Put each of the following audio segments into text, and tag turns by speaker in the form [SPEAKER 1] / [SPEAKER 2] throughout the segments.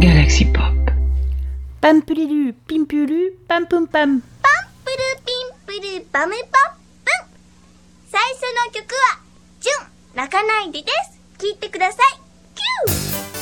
[SPEAKER 1] Galaxy Pop.
[SPEAKER 2] Pampelilu, pimpulu, pam pum pam.
[SPEAKER 3] プルピンプルバムポップン最初の曲は、ジュン、泣かないでです。聴いてください。キュー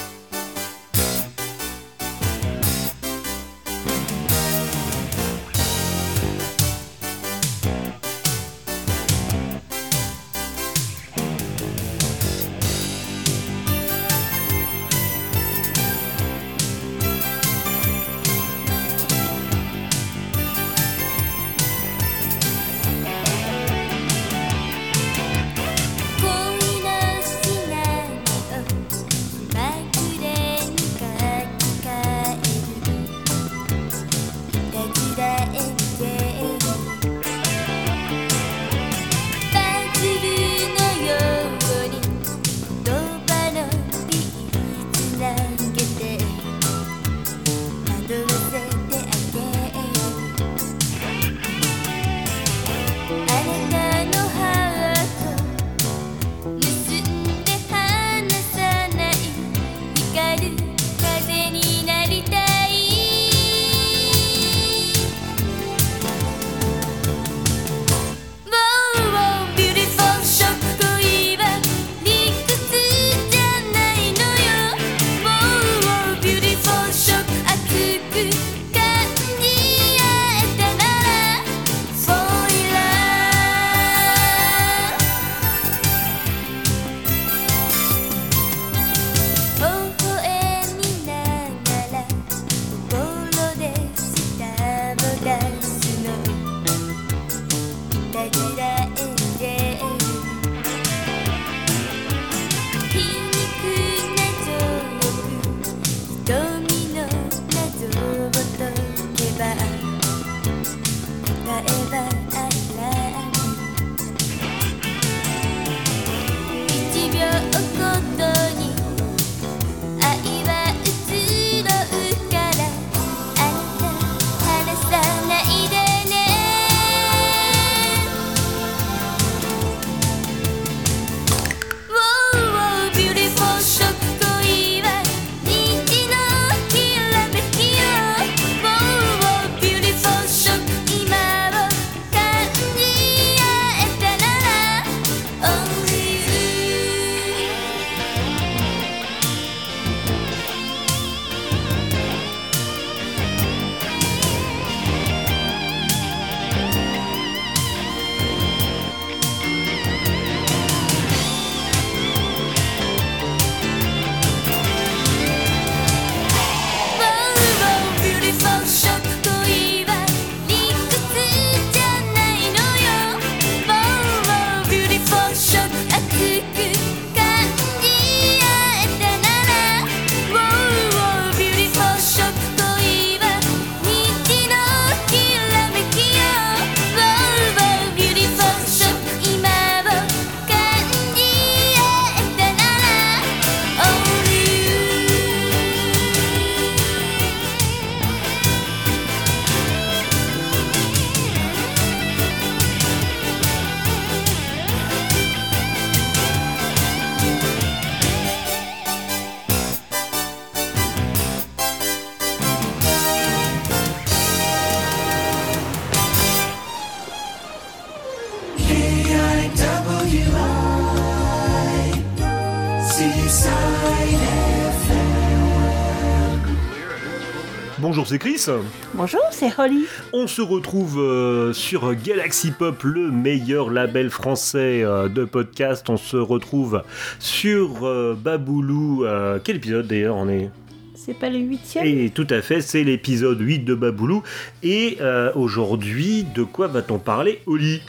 [SPEAKER 4] Bonjour, c'est Chris.
[SPEAKER 2] Bonjour, c'est Holly.
[SPEAKER 4] On se retrouve euh, sur Galaxy Pop, le meilleur label français euh, de podcast. On se retrouve sur euh, Baboulou. quel épisode d'ailleurs on est?
[SPEAKER 2] C'est pas le huitième?
[SPEAKER 4] Et tout à fait, c'est l'épisode 8 de Baboulou. Et aujourd'hui, de quoi va-t-on parler, Oli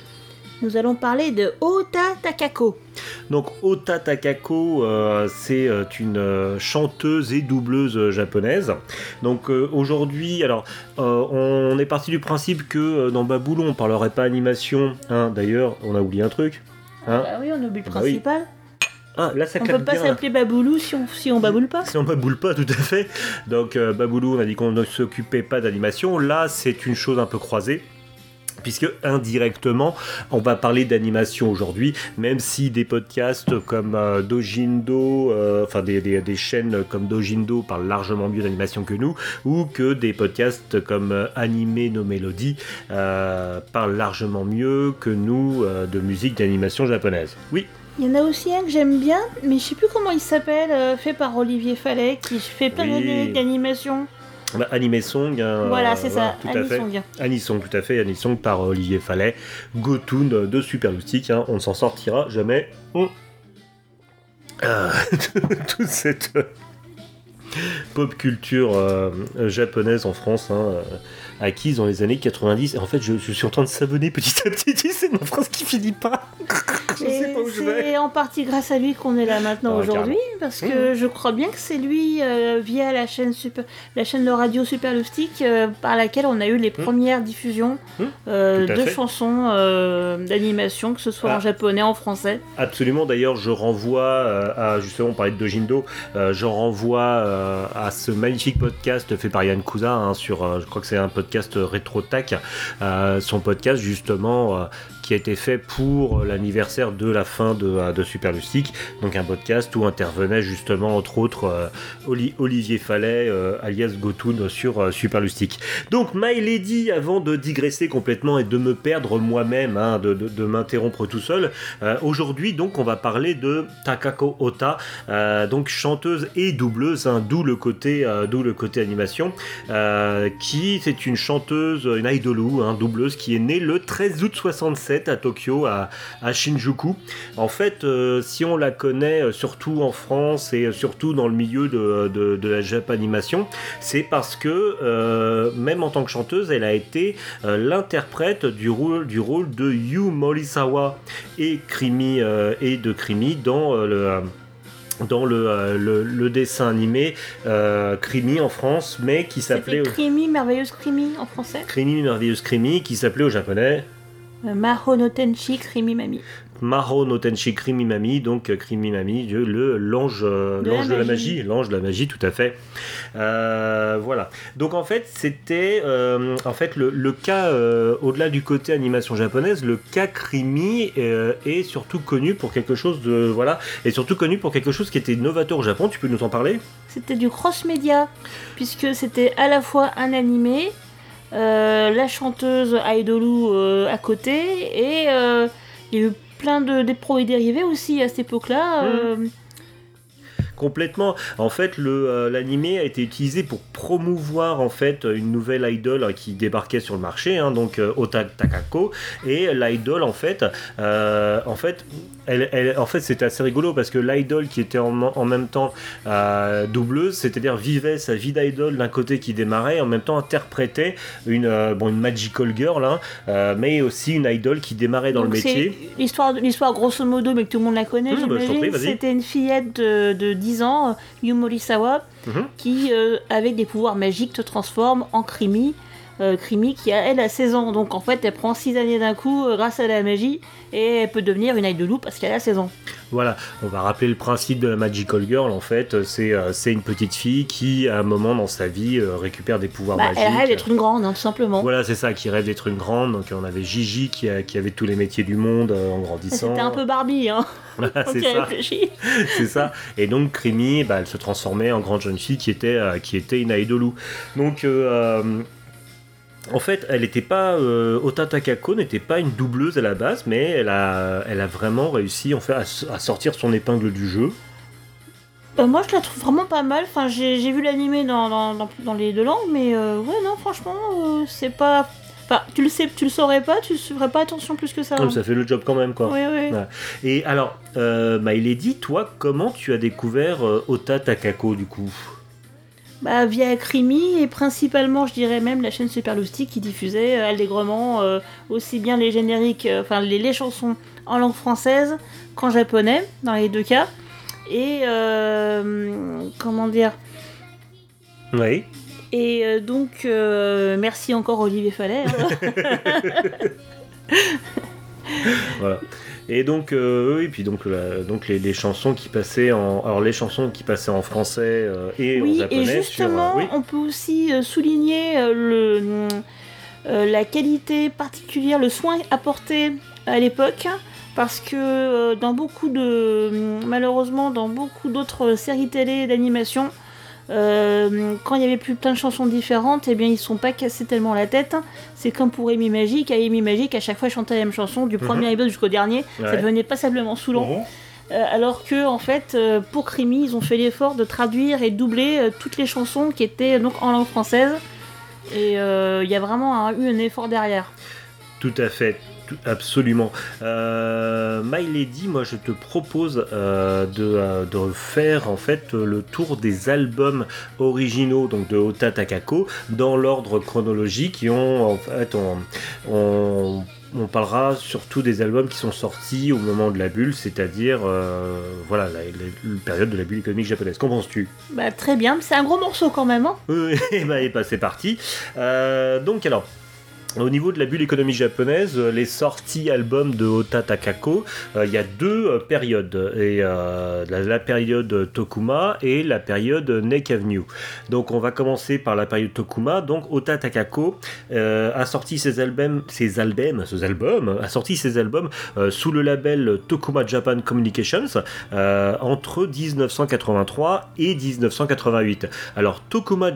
[SPEAKER 2] Nous allons parler de Ota Takako.
[SPEAKER 4] Donc Ota Takako, euh, c'est euh, une euh, chanteuse et doubleuse japonaise. Donc euh, aujourd'hui, alors on est parti du principe que dans Baboulou on parlerait pas animation. hein. D'ailleurs, on a oublié un truc. hein.
[SPEAKER 2] Bah oui, on oublie le
[SPEAKER 4] Bah oui.
[SPEAKER 2] principal.
[SPEAKER 4] Ah, là ça
[SPEAKER 2] On peut pas s'appeler Baboulou si on, si on baboule pas.
[SPEAKER 4] Si on baboule pas, tout à fait. Donc euh, Baboulou, on a dit qu'on ne s'occupait pas d'animation. Là, c'est une chose un peu croisée. Puisque indirectement, on va parler d'animation aujourd'hui, même si des podcasts comme euh, Dojindo, euh, enfin des, des- des chaînes comme Dojindo parlent largement mieux d'animation que nous, ou que des podcasts comme euh, Animé nos mélodies parlent largement mieux que nous de musique d'animation japonaise. Oui,
[SPEAKER 2] Il y en a aussi un que j'aime bien, mais je sais plus comment il s'appelle, euh, fait par Olivier Fallet, qui fait plein
[SPEAKER 4] Oui.
[SPEAKER 2] d'années d'animation.
[SPEAKER 4] Bah, Anime Song. hein,
[SPEAKER 2] voilà,
[SPEAKER 4] euh,
[SPEAKER 2] c'est ça,
[SPEAKER 4] tout à fait.
[SPEAKER 2] Anisong.
[SPEAKER 4] Anisong, tout à fait, Anisong par Olivier Fallet, Gotoon de Super Loustic, hein, on ne s'en sortira jamais. On... Ah, toute cette euh, pop culture euh, euh, japonaise en France, hein, euh, acquise dans les années 90. Et en fait, je, je suis en train de savonner petit à petit, c'est ma phrase qui finit pas. je
[SPEAKER 2] Et
[SPEAKER 4] sais pas où je vais.
[SPEAKER 2] c'est en partie grâce à lui qu'on est là maintenant
[SPEAKER 4] Ah,
[SPEAKER 2] aujourd'hui, parce que je crois bien que c'est lui, euh, via la chaîne, super, la chaîne de radio Super euh, par laquelle on a eu les premières diffusions
[SPEAKER 4] Mmh.
[SPEAKER 2] euh, de
[SPEAKER 4] fait.
[SPEAKER 2] chansons d'animation, que ce soit
[SPEAKER 4] Ah.
[SPEAKER 2] en japonais, en français.
[SPEAKER 4] Absolument, d'ailleurs, je renvoie à, justement, on parlait de Dojindo, je renvoie à ce magnifique podcast fait par Yann Kuza hein, sur, je crois que c'est un podcast rétro tac, euh, son podcast justement euh, qui a été fait pour l'anniversaire de la fin de, euh, de Super donc un podcast où intervenait justement entre autres euh, Oli- Olivier Fallet, euh, alias Gotoon sur Super Lustique. Donc My Lady, avant de digresser complètement et de me perdre moi-même, hein, de, m'interrompre tout seul, Aujourd'hui, donc, on va parler de Takako Ota, donc chanteuse et doubleuse, hein, d'où le côté, animation, qui c'est une chanteuse, une idolou, hein, doubleuse, qui est née le 13 août 67 à Tokyo, à, à Shinjuku. En fait, euh, si on la connaît euh, surtout en France et euh, surtout dans le milieu de, de, de la Japanimation, c'est parce que euh, même en tant que chanteuse, elle a été euh, l'interprète du rôle, du rôle de Yu Morisawa et Krimi et de Krimi dans le dans le, euh, le, le dessin animé euh, Krimi en France, mais qui s'appelait
[SPEAKER 2] Krimi, merveilleuse Krimi en français?
[SPEAKER 4] Krimi merveilleuse Krimi, qui s'appelait au japonais
[SPEAKER 2] Maho no Tenchi Krimi Mami.
[SPEAKER 4] Maro no Tenshi Krimi Mami, donc euh, Krimi Mami, Dieu, le l'ange, euh,
[SPEAKER 2] De
[SPEAKER 4] l'ange
[SPEAKER 2] la
[SPEAKER 4] de la
[SPEAKER 2] magie.
[SPEAKER 4] l'ange de la magie, tout à fait. Euh, voilà. Donc en fait, c'était euh, en fait le, le cas euh, au-delà du côté animation japonaise, le cas Krimi euh, est surtout connu pour quelque chose de voilà, est surtout connu pour quelque chose qui était novateur au Japon. Tu peux nous en parler?
[SPEAKER 2] C'était du cross-média, puisque c'était à la fois un animé, euh, la chanteuse Idolou euh, à côté, et euh, il y a eu plein de des produits dérivés aussi à cette époque-là. euh,
[SPEAKER 4] Complètement. En fait, le euh, l'animé a été utilisé pour promouvoir en fait une nouvelle idol qui débarquait sur le marché, hein, donc euh, Ota Takako. Et l'idol en fait, euh, en fait, elle, elle- en fait, c'était assez rigolo parce que l'idol qui était en, en même temps doubleuse, c'est-à-dire vivait sa vie d'idol d'un côté qui démarrait, et en même temps interprétait une bon une magical girl, hein, mais aussi une idol qui démarrait dans
[SPEAKER 2] donc
[SPEAKER 4] le métier.
[SPEAKER 2] l'histoire, l'histoire grosso modo, mais que tout le monde la connaît,
[SPEAKER 4] Mmh, bah.
[SPEAKER 2] C'était une fillette de, de 10 ans, euh, Yumorisawa,
[SPEAKER 4] Mhm.
[SPEAKER 2] qui, euh, avec des pouvoirs magiques, te transforme en Krimi. Euh, Krimi qui a elle a 16 ans donc en fait elle prend 6 années d'un coup euh, grâce à la magie et elle peut devenir une idolou parce qu'elle a 16 ans.
[SPEAKER 4] Voilà, on va rappeler le principe de la Magical Girl en fait, c'est euh, c'est une petite fille qui à un moment dans sa vie récupère des pouvoirs
[SPEAKER 2] Bah,
[SPEAKER 4] magiques.
[SPEAKER 2] elle rêve d'être une grande hein, tout simplement.
[SPEAKER 4] Voilà, c'est ça, qui rêve d'être une grande. Donc on avait Gigi qui, a- qui avait tous les métiers du monde en grandissant.
[SPEAKER 2] C'était un peu Barbie hein.
[SPEAKER 4] Voilà, c'est ça, c'est ça. Et donc Krimi, bah, elle se transformait en grande jeune fille qui était, qui était une idolou. Donc euh, euh, en fait, elle n'était pas euh, Ota Takako n'était pas une doubleuse à la base, mais elle a, elle a vraiment réussi en fait à, sortir son épingle du jeu.
[SPEAKER 2] Bah, moi je la trouve vraiment pas mal. Enfin j'ai j'ai vu l'animé dans, dans, dans- dans les deux langues mais euh, ouais non franchement euh, c'est pas. Enfin tu le sais tu le saurais pas tu ferais pas attention plus que ça.
[SPEAKER 4] Comme
[SPEAKER 2] hein.
[SPEAKER 4] ça fait le job quand même quoi.
[SPEAKER 2] Oui oui.
[SPEAKER 4] Ouais. Et alors, euh, toi, comment tu as découvert Ota Takako du coup?
[SPEAKER 2] Bah, via Crimi et principalement, je dirais même la chaîne Super Loustic qui diffusait euh, allègrement euh, aussi bien les génériques, euh, enfin les, les chansons en langue française qu'en japonais, dans les deux cas. Et comment dire?
[SPEAKER 4] Oui.
[SPEAKER 2] Et donc, merci encore Olivier Fallet. hein.
[SPEAKER 4] Voilà. Et donc, euh, oui, puis donc, la- donc les, les chansons qui passaient en, alors les chansons qui passaient en français euh, et en
[SPEAKER 2] oui,
[SPEAKER 4] japonais
[SPEAKER 2] et
[SPEAKER 4] sur, euh,
[SPEAKER 2] justement,
[SPEAKER 4] oui.
[SPEAKER 2] on peut aussi euh, souligner euh, le, euh, la qualité particulière, le soin apporté à l'époque, parce que euh, dans beaucoup de, malheureusement, dans beaucoup d'autres séries télé d'animation, euh, quand il y avait plus plein de chansons différentes, eh bien ils sont pas cassés tellement la tête. C'est comme pour Amy Magic, à Amy Magic, à chaque fois je chantais la même chanson, du premier épisode jusqu'au dernier, ça
[SPEAKER 4] Mhm.
[SPEAKER 2] Devenait passablement saoulant.
[SPEAKER 4] Mhm.
[SPEAKER 2] Euh, alors que en fait, euh, pour Crimi, ils ont fait l'effort de traduire et doubler toutes les chansons qui étaient donc en langue française. Et il y a vraiment eu un effort derrière.
[SPEAKER 4] Tout à fait, absolument. Euh, My Lady, moi je te propose euh, de, euh, de faire en fait le tour des albums originaux donc de Ota Takako dans l'ordre chronologique en fait on, on, on parlera surtout des albums qui sont sortis au moment de la bulle, c'est-à-dire euh, voilà la, la- la période de la bulle économique japonaise. Qu'en penses-tu?
[SPEAKER 2] Bah, très bien, c'est un gros morceau quand même. Hein
[SPEAKER 4] oui, et bah, et bah, c'est parti. Euh, donc alors. Au niveau de la bulle économique japonaise, euh, les sorties albums de Ota Takako, euh, il y a deux euh, périodes. Et, euh, la, période Tokuma et la période Neck Avenue. Donc on va commencer par la période Tokuma. Donc Ota Takako euh, a sorti ses albums, ses albums, ses albums, a sorti ses albums euh, sous le label Tokuma Japan Communications euh, entre 1983 et 1988. Alors Tokuma,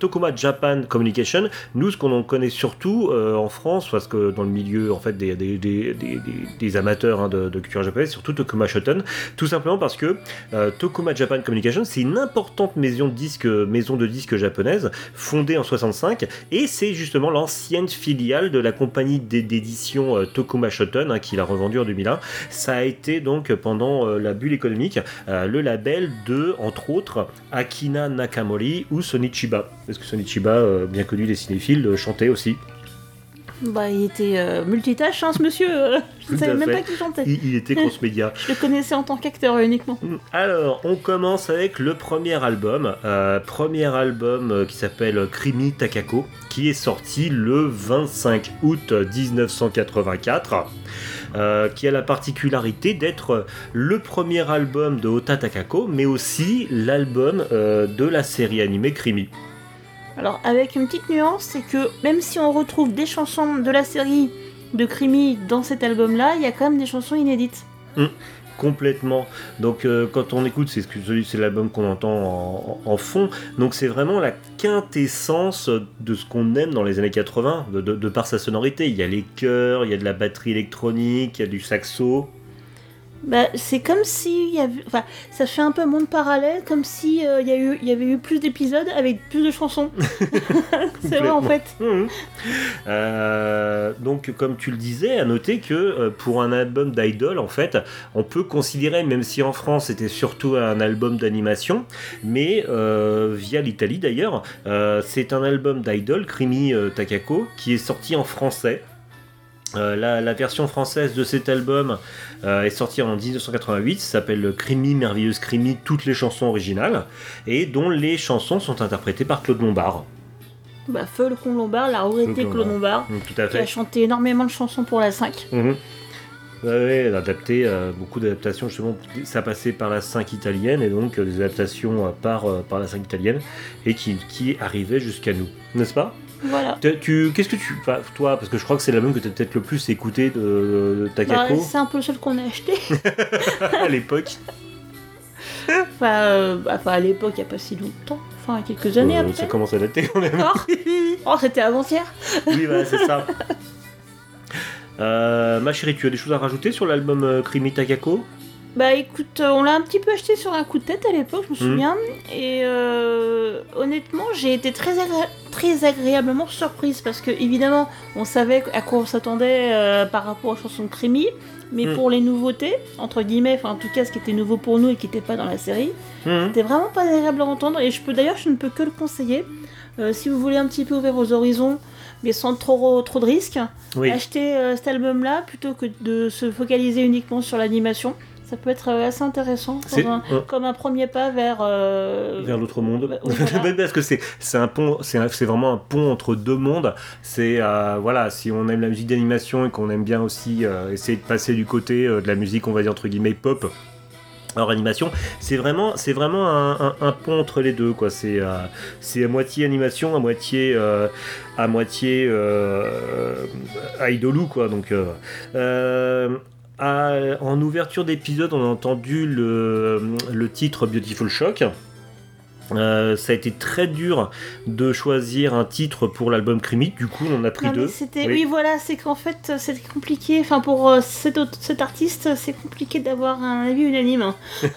[SPEAKER 4] Tokuma Japan Communication, nous ce qu'on en connaît surtout euh, en France, parce que dans le milieu en fait des, des, amateurs hein, de, culture japonaise, surtout Tokuma Shoten, tout simplement parce que euh, Tokuma Japan Communication c'est une importante maison de disques, maison de disques japonaise fondée en 65 et c'est justement l'ancienne filiale de la compagnie d'é- d'édition euh, Tokuma Shoten hein, qui l'a revendu en 2001. Ça a été donc pendant euh, la bulle économique euh, le label de, entre autres, Akina Nakamori ou Sonichiba. Parce que Sonichiba, euh, bien connu des cinéphiles, euh, chantait aussi.
[SPEAKER 2] Bah, il était euh, multitâche, hein, ce monsieur. je ne savais même
[SPEAKER 4] fait.
[SPEAKER 2] pas qu'il chantait.
[SPEAKER 4] Il, il était cross-média.
[SPEAKER 2] Je le connaissais en tant qu'acteur uniquement.
[SPEAKER 4] Alors, on commence avec le premier album. euh, premier album qui s'appelle Krimi Takako, qui est sorti le 25 août 1984. euh, qui a la particularité d'être le premier album de Ota Takako, mais aussi l'album de la série animée Krimi.
[SPEAKER 2] Alors, avec une petite nuance, c'est que même si on retrouve des chansons de la série de Crimi dans cet album-là, il y a quand même des chansons inédites.
[SPEAKER 4] Complètement. Donc euh, quand on écoute, c'est l'album qu'on entend en, fond. Donc c'est vraiment la quintessence de ce qu'on aime dans les années 80, de, de- de par sa sonorité. Il y a les chœurs, il y a de la batterie électronique, il y a du saxo.
[SPEAKER 2] Bah, c'est comme si il y avait... enfin, ça fait un peu monde parallèle, comme si euh, y, a eu- il y avait eu plus d'épisodes avec plus de chansons. c'est vrai en fait.
[SPEAKER 4] Mhm. Euh, donc, comme tu le disais, à noter que euh, pour un album d'idol, en fait, on peut considérer, même si en France c'était surtout un album d'animation, mais via l'Italie d'ailleurs, c'est un album d'idol, Krimi Takako, qui est sorti en français. Euh, la, la version française de cet album euh, est sortie en 1988, ça s'appelle Crimi, Merveilleuse Crimi, toutes les chansons originales, et dont les chansons sont interprétées par Claude Lombard.
[SPEAKER 2] Bah, Feu le con Lombard, la regretté
[SPEAKER 4] Claude
[SPEAKER 2] Claude Lombard,
[SPEAKER 4] Tout à
[SPEAKER 2] qui a
[SPEAKER 4] fait.
[SPEAKER 2] chanté énormément de chansons pour la 5.
[SPEAKER 4] Mhm. Ouais, ouais, elle a adapté euh, beaucoup d'adaptations justement. Ça passait par la 5 italienne et donc euh, des adaptations euh, par, par la 5 italienne et qui, qui arrivaient jusqu'à nous, n'est-ce pas?
[SPEAKER 2] Voilà.
[SPEAKER 4] Tu- Qu'est-ce que tu. toi, parce que je crois que c'est l'album que tu as peut-être le plus écouté de, de
[SPEAKER 2] Bah,
[SPEAKER 4] Takako
[SPEAKER 2] c'est un peu le seul qu'on a acheté.
[SPEAKER 4] à l'époque.
[SPEAKER 2] enfin, euh, bah, enfin, à l'époque, il n'y a pas si longtemps. Enfin, quelques années
[SPEAKER 4] Euh,
[SPEAKER 2] après.
[SPEAKER 4] ça commence à dater quand même.
[SPEAKER 2] Oh, c'était avant-hier.
[SPEAKER 4] oui, voilà, c'est ça. Euh, ma chérie, tu as des choses à rajouter sur l'album euh, Krimi Takako
[SPEAKER 2] Bah écoute, euh, on l'a un petit peu acheté sur un coup de tête à l'époque, je me
[SPEAKER 4] Mhm.
[SPEAKER 2] souviens. Et euh, honnêtement, j'ai été très, agré- très agréablement surprise parce que évidemment, on savait à quoi on s'attendait euh, par rapport aux chansons de Crimi. Mais
[SPEAKER 4] Mhm.
[SPEAKER 2] pour les nouveautés, entre guillemets, enfin en tout cas ce qui était nouveau pour nous et qui n'était pas dans la série,
[SPEAKER 4] Mhm.
[SPEAKER 2] c'était vraiment pas agréable à entendre. Et je peux d'ailleurs, je ne peux que le conseiller. Euh, si vous voulez un petit peu ouvrir vos horizons, mais sans trop, trop de risques,
[SPEAKER 4] Oui.
[SPEAKER 2] acheter euh, cet album-là plutôt que de se focaliser uniquement sur l'animation ça peut être euh, assez intéressant comme un, premier pas vers euh,
[SPEAKER 4] vers l'autre monde
[SPEAKER 2] bah, oui,
[SPEAKER 4] parce que c'est un pont c'est vraiment un pont entre deux mondes c'est euh, voilà si on aime la musique d'animation et qu'on aime bien aussi essayer de passer du côté de la musique on va dire entre guillemets pop
[SPEAKER 3] alors animation, c'est vraiment, c'est vraiment un, pont entre les deux quoi. C'est, c'est à moitié animation, à moitié, euh, à moitié euh, idolou quoi. Donc en ouverture d'épisode, on a entendu le, titre Beautiful Shock. Euh, ça a été très dur de choisir un titre pour l'album Crimi, du coup on a pris deux. Oui.
[SPEAKER 2] oui. voilà, c'est qu'en fait c'était compliqué, enfin pour euh, cet, artiste c'est compliqué d'avoir un avis unanime. Hein.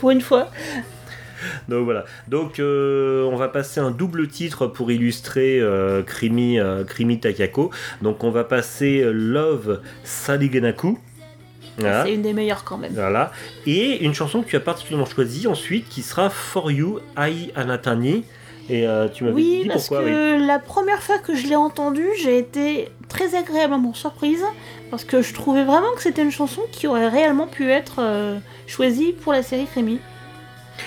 [SPEAKER 2] pour une fois.
[SPEAKER 3] Donc voilà, donc euh, on va passer un double titre pour illustrer Crimi, Takako. Donc on va passer Love Sadigenaku ah.
[SPEAKER 2] C'est une des meilleures quand même.
[SPEAKER 3] Et une chanson que tu as particulièrement choisie ensuite, qui sera For You, Ai Anatani. Et euh, tu m'avais
[SPEAKER 2] oui,
[SPEAKER 3] dit
[SPEAKER 2] parce. Que la première fois que je l'ai entendue, j'ai été très agréablement surprise parce que je trouvais vraiment que c'était une chanson qui aurait réellement pu être euh, choisie pour la série Rémi.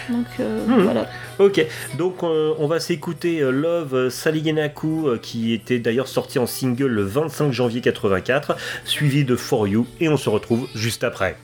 [SPEAKER 2] Donc euh, hmm.
[SPEAKER 3] Ok, donc euh, on va s'écouter euh, Love Saligenaku qui était d'ailleurs sorti en single le 25 janvier 84, suivi de For You et on se retrouve juste après.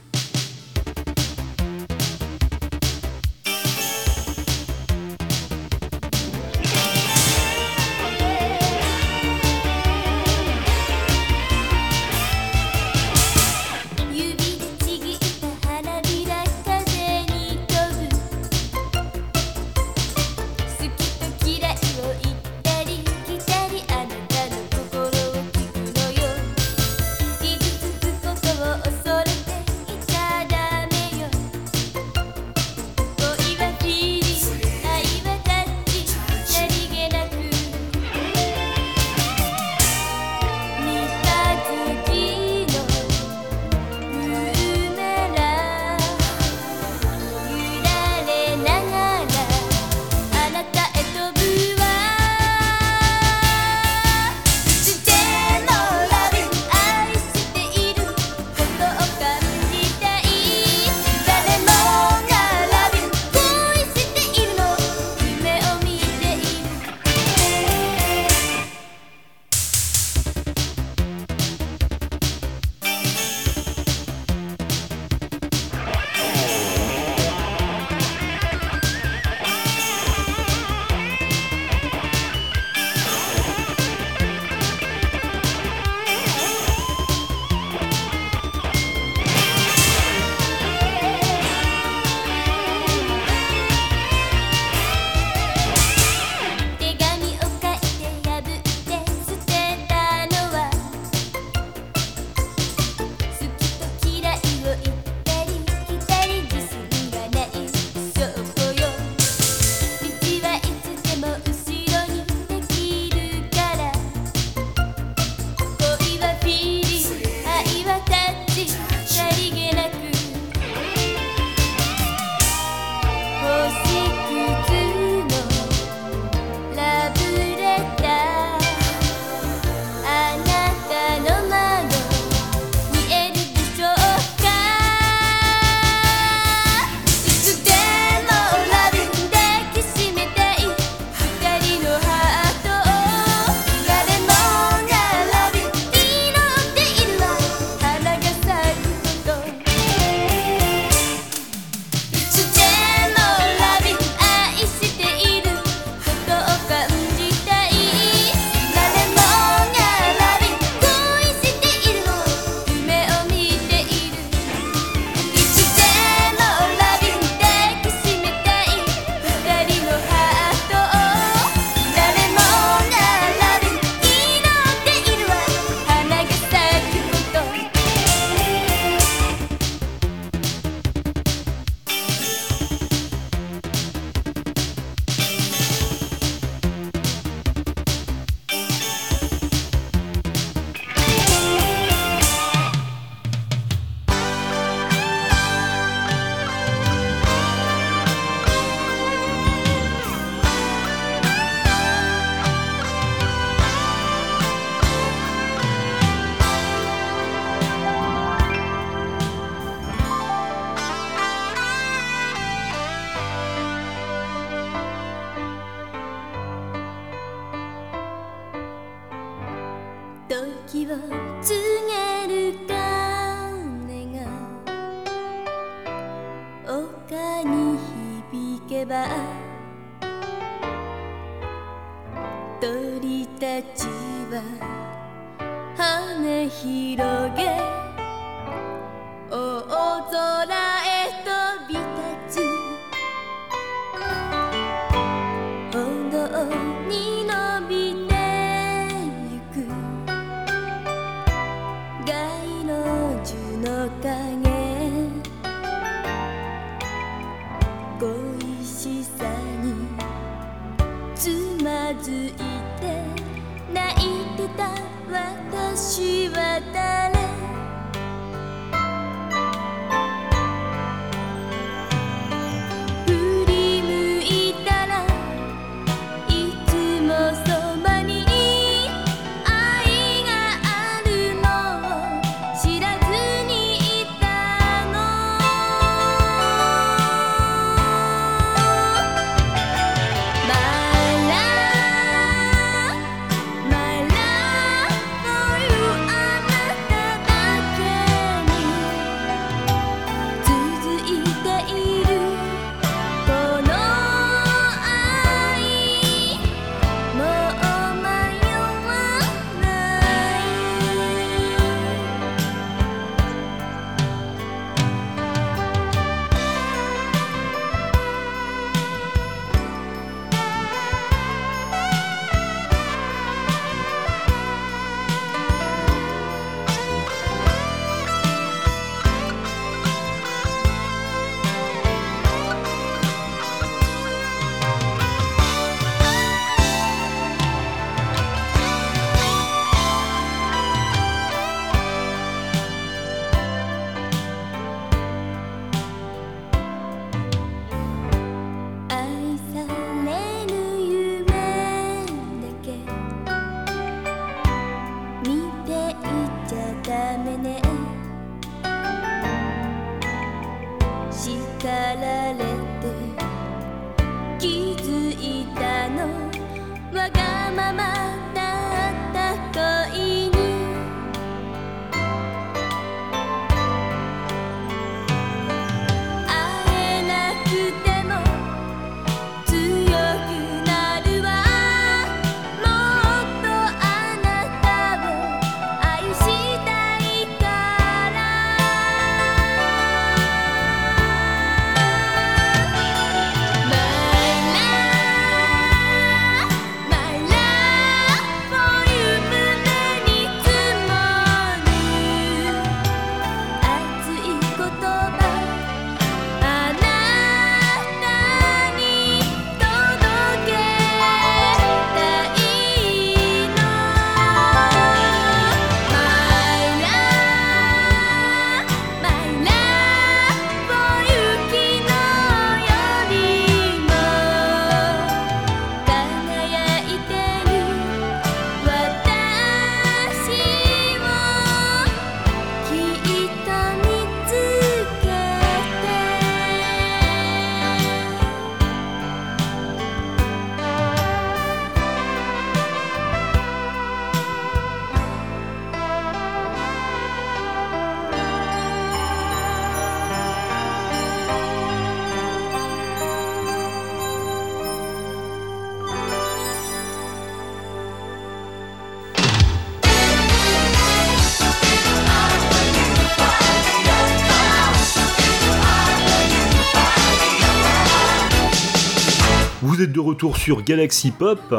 [SPEAKER 4] retour sur Galaxy Pop.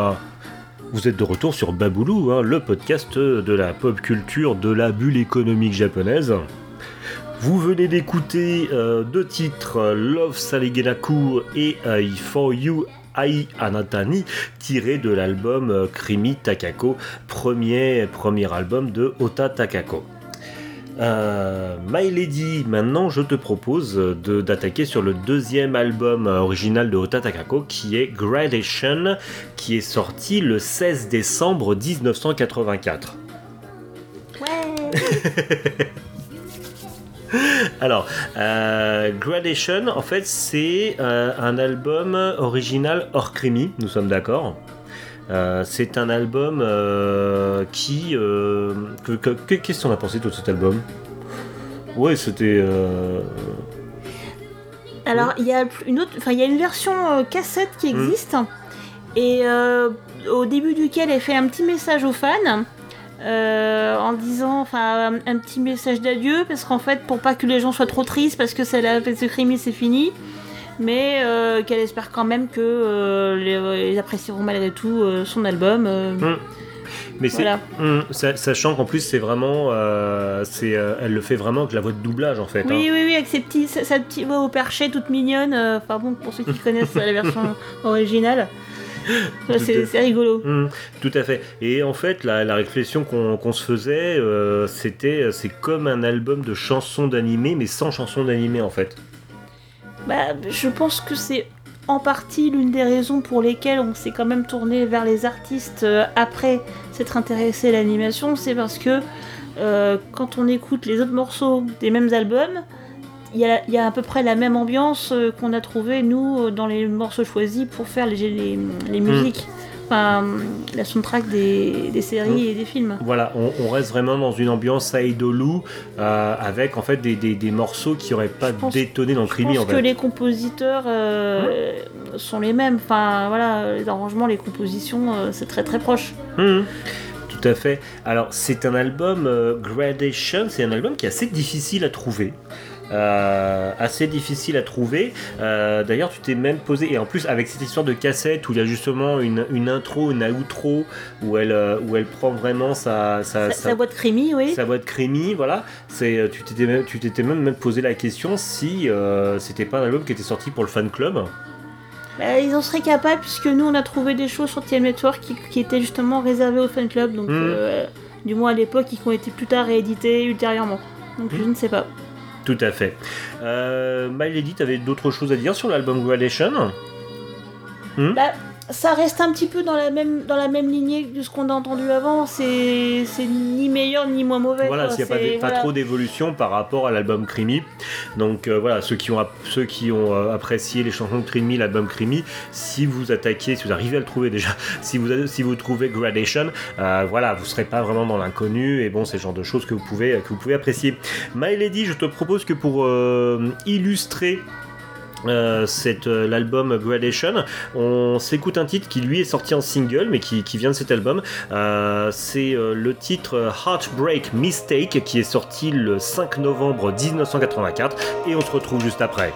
[SPEAKER 4] Vous êtes de retour sur Baboulou, hein, le podcast de la pop culture de la bulle économique japonaise. Vous venez d'écouter euh, deux titres, Love Saligenaku et I For You Ai Anatani, tiré de l'album euh, Krimi Takako, premier, premier album de Ota Takako. Euh, My Lady, maintenant je te propose d'attaquer sur le deuxième album original de Ota Takako qui est Gradation, qui est sorti le 16 décembre 1984.
[SPEAKER 2] Ouais
[SPEAKER 4] Alors, euh, Gradation, en fait, c'est euh, un album original hors crimi, nous sommes d'accord euh, c'est un album euh, qui. Euh, qu'est-ce qu'on a pensé de cet album? Ouais, c'était.
[SPEAKER 2] Alors, il y a une y a une version cassette qui
[SPEAKER 4] hmm.
[SPEAKER 2] existe et au début duquel elle fait un petit message aux fans. en disant enfin un, petit message d'adieu parce qu'en fait pour pas que les gens soient trop tristes parce que c'est la fête de crime c'est fini mais euh, qu'elle espère quand même que euh, les, ils apprécieront malgré tout euh, son album euh,
[SPEAKER 4] Mm. Mais
[SPEAKER 2] Voilà.
[SPEAKER 4] Sa- sachant qu'en plus c'est vraiment, c'est, elle le fait vraiment avec la voix de doublage en fait. hein.
[SPEAKER 2] Oui, oui, oui, avec ses petits, sa, sa petite voix au perché toute mignonne. Enfin bon, pour ceux qui connaissent la version originale, c'est rigolo.
[SPEAKER 4] Hum, tout à fait. Et en fait, la, la réflexion qu'on se faisait, euh, c'était, c'est comme un album de chansons d'animé, mais sans chansons d'animé en fait.
[SPEAKER 2] Bah, je pense que c'est en partie l'une des raisons pour lesquelles on s'est quand même tourné vers les artistes euh, après s'être intéressé à l'animation. C'est parce que euh, quand on écoute les autres morceaux des mêmes albums, il y a, il y a à peu près la même ambiance euh, qu'on a trouvé nous dans les morceaux choisis pour faire les, les, les musiques. Enfin, la soundtrack des, des séries et des films.
[SPEAKER 4] Voilà, on, on reste vraiment dans une ambiance Aidolu euh, avec en fait des, des- des morceaux qui auraient pas
[SPEAKER 2] pense-
[SPEAKER 4] détonné dans le
[SPEAKER 2] Je
[SPEAKER 4] Creamy
[SPEAKER 2] pense
[SPEAKER 4] en
[SPEAKER 2] que les compositeurs euh, sont les mêmes. Enfin, voilà, les arrangements, les compositions, euh, c'est très très proche.
[SPEAKER 4] Hum, Tout à fait. Alors, c'est un album euh, Gradation, c'est un album qui est assez difficile à trouver. Euh, assez difficile à trouver. Euh, D'ailleurs, tu t'es même posé, et en plus, avec cette histoire de cassette où il y a justement une, une intro, une outro, où elle, euh, où elle prend vraiment sa, sa,
[SPEAKER 2] Sa,
[SPEAKER 4] sa-
[SPEAKER 2] boîte creamy, oui.
[SPEAKER 4] sa voix de crémy, voilà. Euh, tu t'étais même, tu même, même posé la question si euh, c'était pas un album qui était sorti pour le fan club.
[SPEAKER 2] Bah, ils en seraient capables puisque nous on a trouvé des choses sur TM Network qui, qui étaient justement réservées au fan club. Donc,
[SPEAKER 4] Mm.
[SPEAKER 2] euh, du moins à l'époque, qui ont été plus tard réédités ultérieurement. Donc je ne sais pas.
[SPEAKER 4] Tout à fait. Euh, My Lady, t'avais d'autres choses à dire sur l'album Gradation
[SPEAKER 2] Bah, ça reste un petit peu dans la même, dans la même lignée de ce qu'on a entendu avant. C'est c'est ni meilleur ni moins mauvais.
[SPEAKER 4] Voilà, s'il n'y a pas, pas trop d'évolution par rapport à l'album Creamy. Donc euh, voilà, ceux qui ont, ceux qui ont euh, apprécié les chansons de Creamy, l'album Creamy, si vous attaquez, si vous arrivez à le trouver déjà, si vous, si vous trouvez Gradation, euh, voilà, vous serez pas vraiment dans l'inconnu et bon, c'est le genre de choses que vous pouvez, que vous pouvez apprécier. My Lady, je te propose que pour illustrer euh, cette, euh, l'album Gradation. On s'écoute un titre qui lui est sorti en single mais qui, vient de cet album. Euh, c'est le titre Heartbreak Mistake qui est sorti le 5 novembre 1984 et on se retrouve juste après.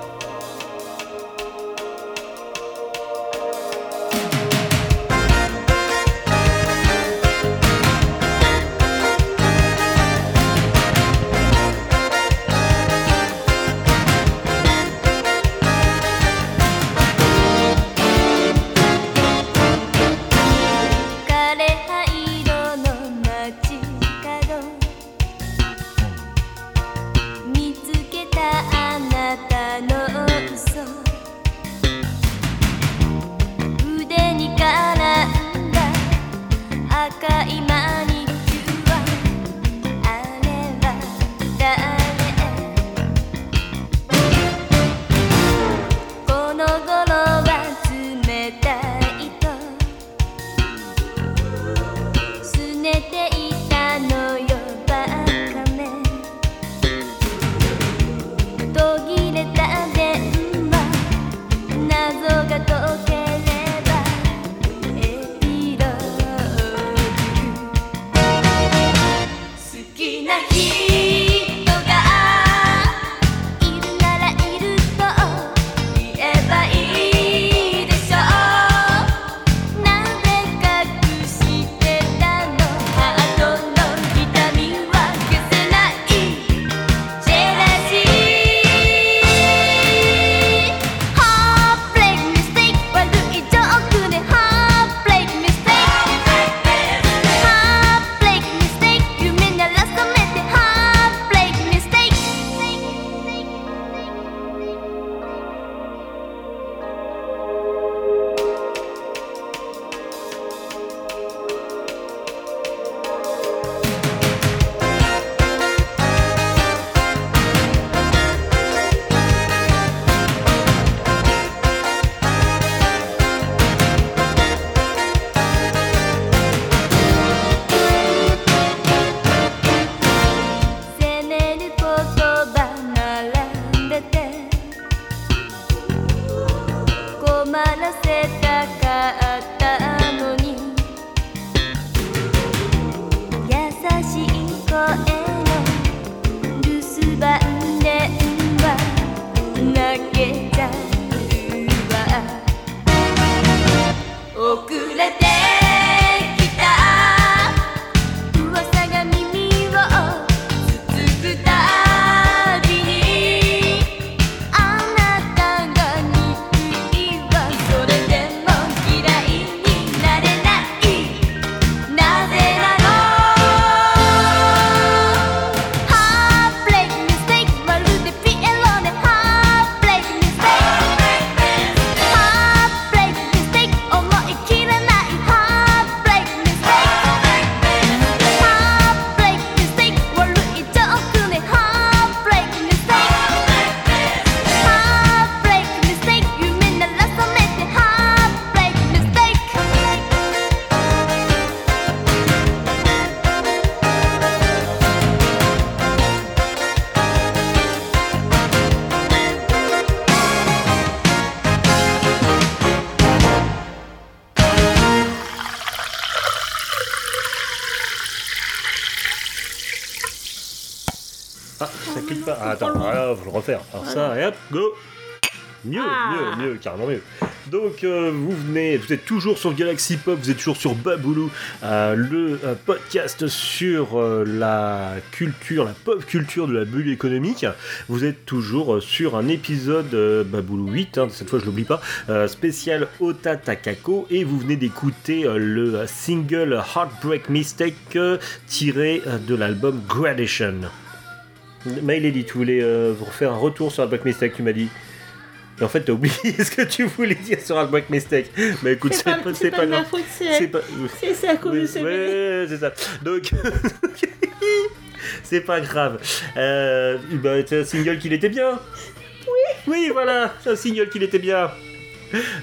[SPEAKER 4] Refaire. Alors ça, et hop, go Mieux,
[SPEAKER 2] Ah.
[SPEAKER 4] mieux, mieux, carrément mieux. Donc, euh, vous venez, vous êtes toujours sur Galaxy Pop, vous êtes toujours sur Baboulou, euh, le euh, podcast sur la culture, la pop culture de la bulle économique. Vous êtes toujours sur un épisode Baboulou 8, hein, cette fois je l'oublie pas, spécial Ota Takako, et vous venez d'écouter le single Heartbreak Mistake tiré de l'album Gradation. Mail Edit, tu voulais euh, vous refaire un retour sur Heartbreak Mistake, tu m'as dit. Et en fait, t'as oublié ce que tu voulais dire sur Heartbreak Mistake. Mais écoute,
[SPEAKER 2] C'est pas,
[SPEAKER 4] grave. C'est pas.
[SPEAKER 2] c'est-
[SPEAKER 4] ouais, ça. Donc. c'est pas grave. Euh, bah, c'est un single qu'il était bien. Oui. Oui, voilà, c'est un single qu'il était bien.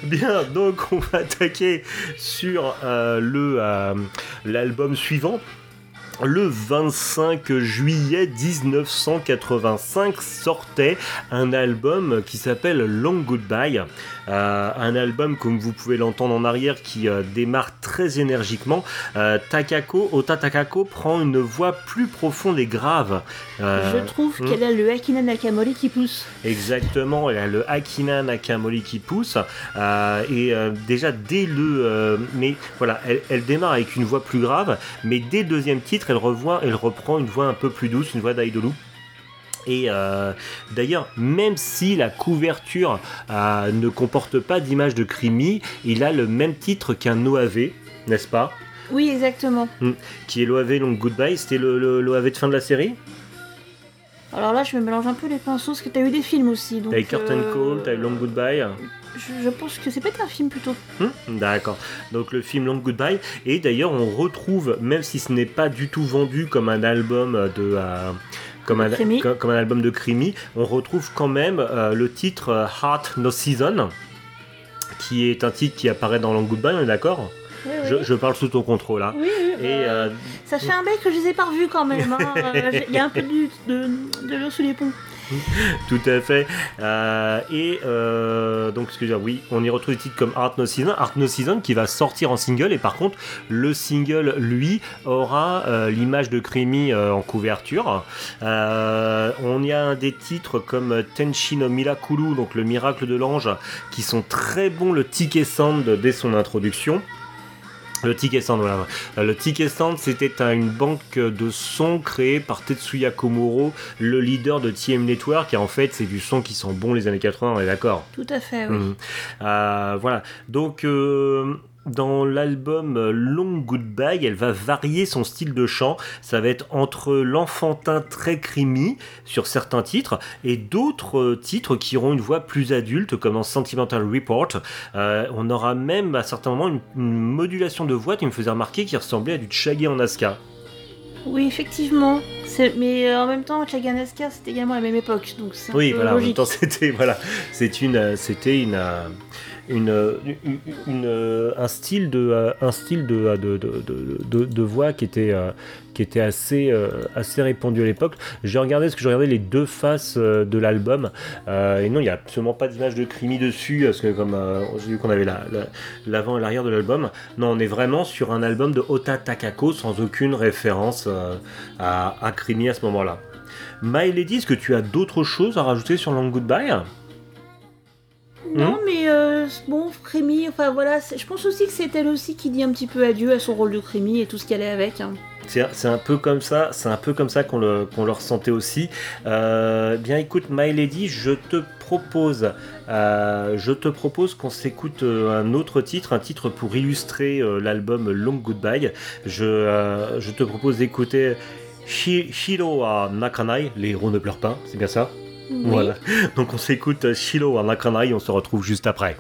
[SPEAKER 4] Bien, donc on va attaquer sur euh, le euh, l'album suivant. Le 25 juillet 1985 sortait un album qui s'appelle Long Goodbye. Euh, un album, comme vous pouvez l'entendre en arrière, qui euh, démarre très énergiquement. Euh, Takako, Ota Takako prend une voix plus profonde et grave.
[SPEAKER 2] Je trouve
[SPEAKER 4] hmm.
[SPEAKER 2] qu'elle a le Akina Nakamori qui pousse.
[SPEAKER 4] Exactement, elle a le Akina Nakamori qui pousse. et déjà dès le. mais voilà, elle, elle démarre avec une voix plus grave, mais dès le deuxième titre, elle, revoit, elle reprend une voix un peu plus douce, une voix d'Aidolu. Et euh, d'ailleurs, même si la couverture euh, ne comporte pas d'image de Crimi, il a le même titre qu'un OAV, n'est-ce pas?
[SPEAKER 2] Oui, exactement.
[SPEAKER 4] Qui est l'OAV Long Goodbye. C'était le, le- l'OAV de fin de la série?
[SPEAKER 2] Alors là, je me mélange un peu les pinceaux parce que t'as eu des films aussi. donc,
[SPEAKER 4] T'as eu Curtain
[SPEAKER 2] euh,
[SPEAKER 4] Call, t'as eu Long Goodbye.
[SPEAKER 2] Je, je pense que c'est peut-être un film plutôt.
[SPEAKER 4] Hmm, D'accord. Donc le film Long Goodbye. Et d'ailleurs, on retrouve, même si ce n'est pas du tout vendu comme un album de. euh, comme, un, comme, comme un album de Crimi, on retrouve quand même euh, le titre euh, Heart No Season, qui est un titre qui apparaît dans Long Goodbye, on est d'accord?
[SPEAKER 2] Oui,
[SPEAKER 4] je,
[SPEAKER 2] oui.
[SPEAKER 4] je parle sous ton contrôle là.
[SPEAKER 2] Oui, oui,
[SPEAKER 4] Et
[SPEAKER 2] bah,
[SPEAKER 4] euh,
[SPEAKER 2] Ça fait un bail que je les ai pas revus quand même. hein. Il y a un peu du- de, de l'eau sous les ponts.
[SPEAKER 4] Tout à fait. Euh, et euh, donc, excusez-moi, oui, on y retrouve des titres comme Art No Season. Art No Season qui va sortir en single. Et par contre, le single, lui, aura euh, l'image de Creamy en couverture. On y a des titres comme Tenshi no Mirakuru, donc le miracle de l'ange, qui sont très bons. Le Ticket Sound dès son introduction. Le Ticket Sound, voilà. Euh, Le Ticket Sound, c'était un- une banque de sons créée par Tetsuya Komuro, le leader de TM Network, et en fait, c'est du son qui sent bon les années 80, on est d'accord?
[SPEAKER 2] Tout à fait, oui.
[SPEAKER 4] Mhm. Euh, Voilà. Donc, euh, dans l'album euh, Long Goodbye, elle va varier son style de chant. Ça va être entre l'enfantin très creamy sur certains titres et d'autres euh, titres qui auront une voix plus adulte, comme dans Sentimental Report. Euh, on aura même à certains moments une, une modulation de voix qui me faisait remarquer qui ressemblait à du Chaggy en Aska.
[SPEAKER 2] Oui, effectivement. Mais euh, en même temps, Chaganaska, c'était également à la même époque. Donc c'est
[SPEAKER 4] Oui, voilà, en même temps, c'était voilà, c'est une, c'était une, euh, une- un style de, euh, un style de, de, de, de- voix qui était, euh, qui était assez, euh, assez répandu à l'époque. J'ai regardé parce que j'ai regardé les deux faces euh, de l'album euh, et non, il n'y a absolument pas d'image de Crimi dessus parce que comme euh, j'ai vu qu'on avait la- la- l'avant et l'arrière de l'album, non, on est vraiment sur un album de Ota Takako sans aucune référence euh, à, à Crimi à ce moment-là. My Lady, est-ce que tu as d'autres choses à rajouter sur Long Goodbye?
[SPEAKER 2] Non, mais euh, bon, Crémy, enfin voilà, je pense aussi que c'est elle aussi qui dit un petit peu adieu à son rôle de Crémy et tout ce qu'elle est avec. hein.
[SPEAKER 4] C'est un peu comme ça, c'est un peu comme ça qu'on le, qu'on le ressentait aussi. Euh, bien écoute, My Lady, je te propose, euh, je te propose qu'on s'écoute euh, un autre titre, un titre pour illustrer euh, l'album Long Goodbye. Je, je te propose d'écouter Shi- Shiro wa Nakanai, les héros ne pleurent pas, c'est bien ça? Voilà. Donc on s'écoute Shiro wa Nakanai, on se retrouve juste après.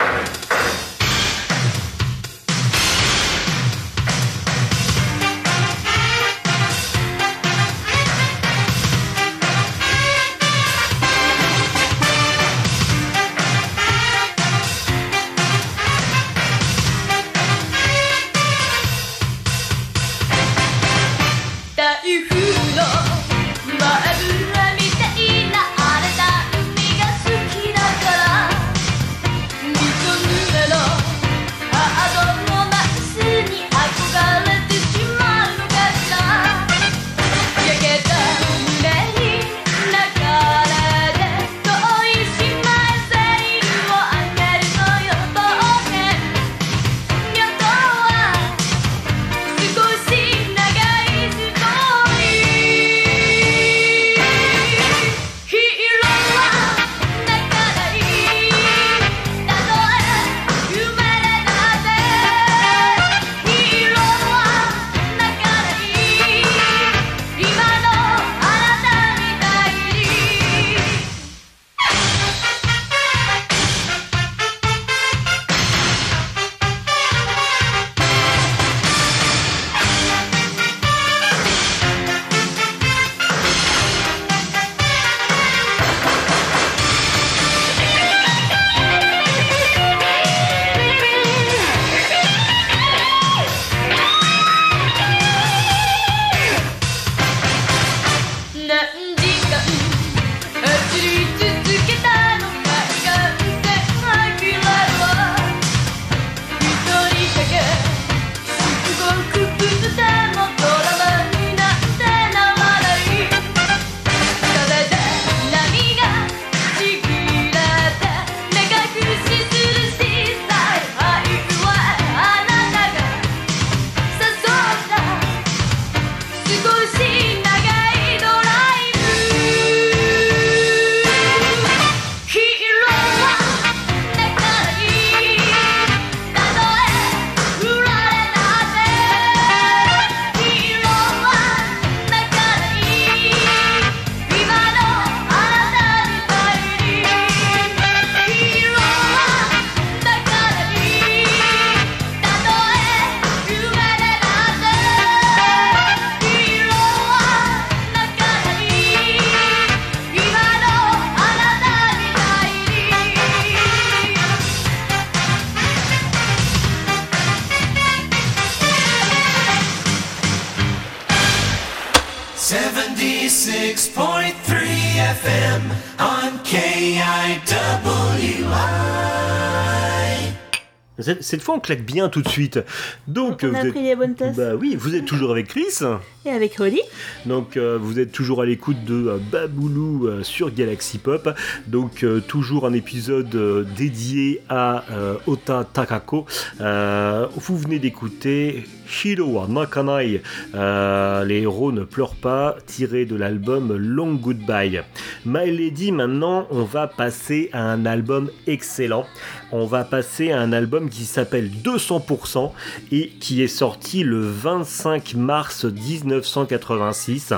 [SPEAKER 4] Cette, fois, on claque bien tout de suite. Donc,
[SPEAKER 2] On a
[SPEAKER 4] vous êtes-
[SPEAKER 2] pris les bonnes tasses.
[SPEAKER 4] Bah oui, vous êtes toujours avec Chris.
[SPEAKER 2] Et avec Holly,
[SPEAKER 4] Donc euh, vous êtes toujours à l'écoute de euh, Baboulou euh, sur Galaxy Pop. Donc euh, toujours un épisode euh, dédié à euh, Ota Takako. Euh, vous venez d'écouter Hiro wa Nakanai, euh, les héros ne pleurent pas, tiré de l'album Long Goodbye. My Lady, maintenant, on va passer à un album excellent. On va passer à un album qui s'appelle 200% et qui est sorti le 25 mars 1986.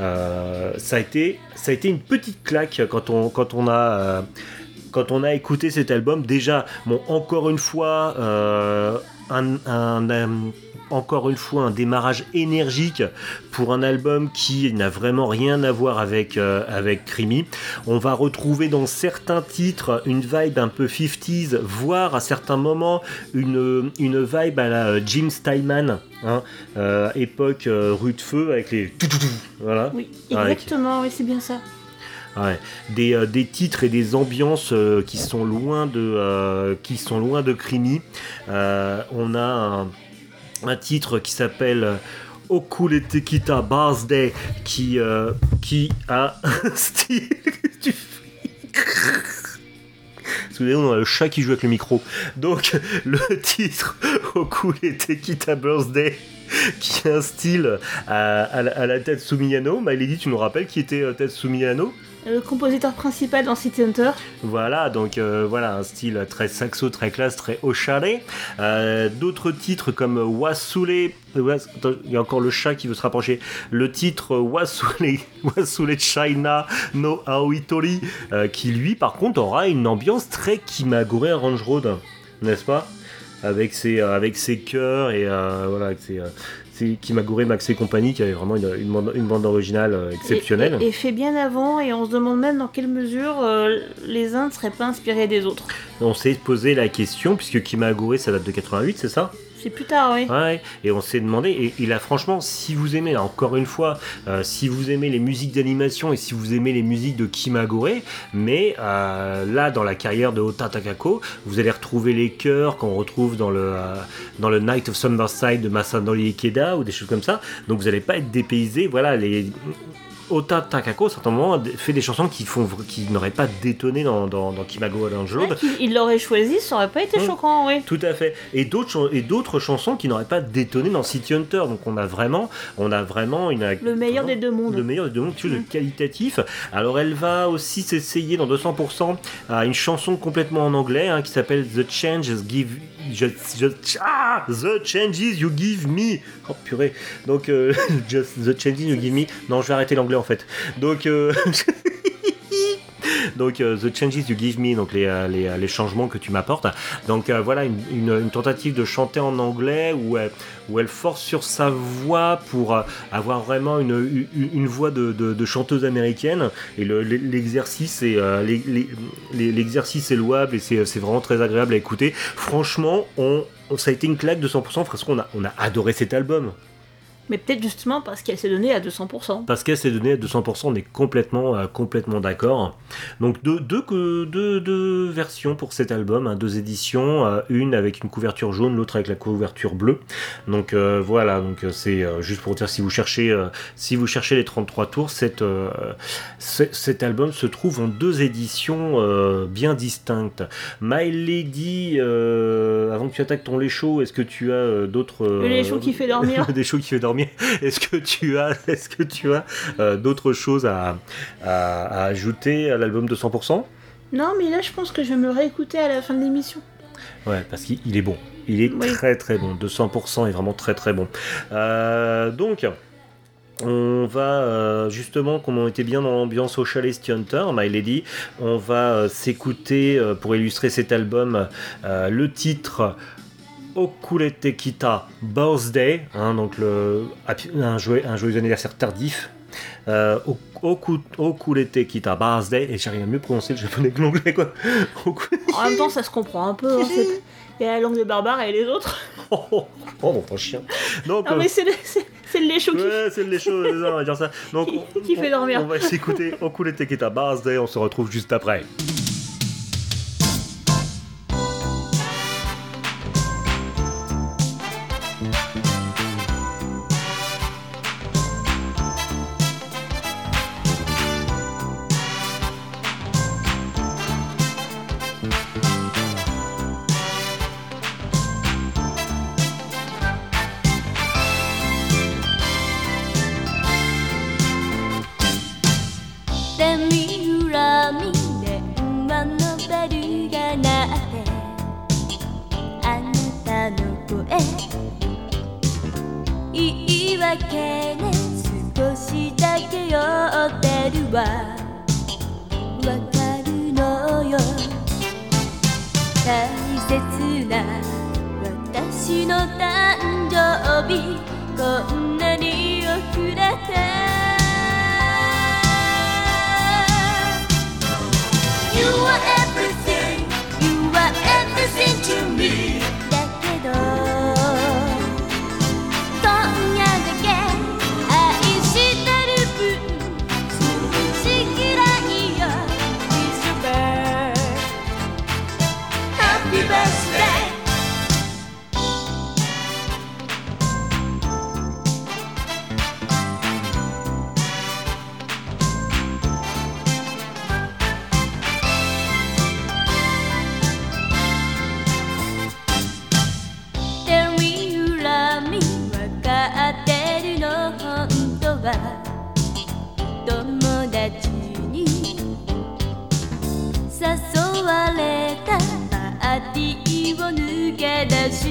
[SPEAKER 4] Euh, ça, a été, ça a été une petite claque quand on, quand on a... euh, quand on a écouté cet album, déjà, bon, encore une fois, un, encore une fois un démarrage énergique pour un album qui n'a vraiment rien à voir avec, euh, avec Creamy. On va retrouver dans certains titres une vibe un peu 50s, voire à certains moments une, une vibe à la euh, Jim Steinman, hein, euh, époque euh, rue de feu avec les tout, tout, tout, voilà.
[SPEAKER 2] Oui,
[SPEAKER 4] Avec-
[SPEAKER 2] exactement, oui, c'est bien ça.
[SPEAKER 4] Ouais, des, euh, des titres et des ambiances euh, qui sont loin de euh, qui sont loin de. Euh, on a un, un titre qui s'appelle euh, Okule Tekita Birthday qui euh, qui a un style du on a le chat qui joue avec le micro. Donc, le titre Okule Tekita Birthday, qui a un style à, à la- à la Tatsumi Yano. Milady, tu nous rappelles qui était euh, Tatsumi Yano
[SPEAKER 2] Compositeur principal dans City Hunter.
[SPEAKER 4] Voilà, donc euh, voilà, un style très saxo, très classe, très oshare. Euh, D'autres titres comme Wasule, Was- attends, il y a encore le chat qui veut se rapprocher. Le titre Wasule, Wasule China no Aoitori, euh, qui lui, par contre, aura une ambiance très Kimagure Range Road, n'est-ce pas? Avec ses, euh, avec ses chœurs et euh, voilà, avec ses Kimagure Max et compagnie qui avait vraiment une, une bande, une bande originale euh, exceptionnelle.
[SPEAKER 2] Et, et- et fait bien avant, et on se demande même dans quelle mesure euh, les uns ne seraient pas inspirés des autres.
[SPEAKER 4] On s'est posé la question, puisque Kimagure ça date de 88, c'est ça?
[SPEAKER 2] C'est plus tard, oui.
[SPEAKER 4] Ouais, et on s'est demandé, et, là franchement, si vous aimez, encore une fois, euh, si vous aimez les musiques d'animation et si vous aimez les musiques de Kimagure, mais euh, là dans la carrière de Ota Takako, vous allez retrouver les chœurs qu'on retrouve dans le, euh, dans le Night of Summerside de Masanori Ikeda ou des choses comme ça, donc vous n'allez pas être dépaysé, voilà, les... Ota Takako, à certains moments, fait des chansons qui, font, qui n'auraient pas détonné dans, dans, dans Kimagure Range Road.
[SPEAKER 2] Ouais, il l'aurait choisi, ça aurait pas été
[SPEAKER 4] Mm.
[SPEAKER 2] choquant, oui.
[SPEAKER 4] Tout à fait. Et d'autres chan- et d'autres chansons qui n'auraient pas détonné dans City Hunter. Donc on a vraiment, on a vraiment une
[SPEAKER 2] Le meilleur des deux mondes.
[SPEAKER 4] le meilleur des deux mondes, quelque chose de qualitatif. Alors elle va aussi s'essayer dans 200% à une chanson complètement en anglais hein, qui s'appelle The Changes Give Just- Just- ah, The Changes You Give Me. Oh purée. Donc euh, Just The Changes You Give Me. Non, je vais arrêter l'anglais en fait. Donc euh, Donc euh, The Changes You Give Me, donc les, euh, euh, les changements que tu m'apportes. Donc voilà une, tentative de chanter en anglais où elle, où elle force sur sa voix pour avoir vraiment une, une, voix de, de- chanteuse américaine. Et le- l'exercice est, est louable et c'est vraiment très agréable à écouter. Franchement, ça a été une claque de 100% parce qu'on a, on a adoré cet album.
[SPEAKER 2] Mais peut-être justement parce qu'elle s'est donnée à 200%.
[SPEAKER 4] Parce qu'elle s'est donnée à 200%, on est complètement, euh, complètement d'accord. Donc deux, deux, deux, deux versions pour cet album, hein, deux éditions, euh, une avec une couverture jaune, l'autre avec la couverture bleue. Donc euh, voilà, donc c'est juste pour dire si vous cherchez, si vous cherchez les 33 tours, cette, ce- cet album se trouve en deux éditions bien distinctes. My Lady, avant que tu attaques ton lait chaud, est-ce que tu as d'autres
[SPEAKER 2] Le lait chaud qui fait dormir.
[SPEAKER 4] des choses qui fait dormir? Est-ce que tu as, est-ce que tu as euh, d'autres choses à, à- à ajouter à l'album de 100%
[SPEAKER 2] Non, mais là, je pense que je vais me réécouter à la fin de l'émission.
[SPEAKER 4] Ouais, parce qu'il il est bon. Il est
[SPEAKER 2] Oui.
[SPEAKER 4] très très bon. 200% est vraiment très très bon. Euh, donc. On va euh, justement, comme on était bien dans l'ambiance au chalet Hunter, My Lady, on va euh, s'écouter euh, pour illustrer cet album le titre Okulete Kita Birthday, hein, donc le, un, joyeux, un joyeux anniversaire tardif. Euh, Oku- Kita Birthday, et j'arrive à mieux prononcer le japonais que l'anglais quoi.
[SPEAKER 2] En même temps, ça se comprend un peu. hein, Il y a la langue de barbare et les autres.
[SPEAKER 4] Oh, oh, oh, mon chien. Donc,
[SPEAKER 2] Non,
[SPEAKER 4] euh,
[SPEAKER 2] mais c'est le, c'est- c'est le qui
[SPEAKER 4] Ouais, c'est les choses, on va dire ça. Donc,
[SPEAKER 2] Qui-
[SPEAKER 4] on-
[SPEAKER 2] qui fait
[SPEAKER 4] on-
[SPEAKER 2] dormir.
[SPEAKER 4] On va s'écouter Okulete Kita Birthday, on se retrouve juste après.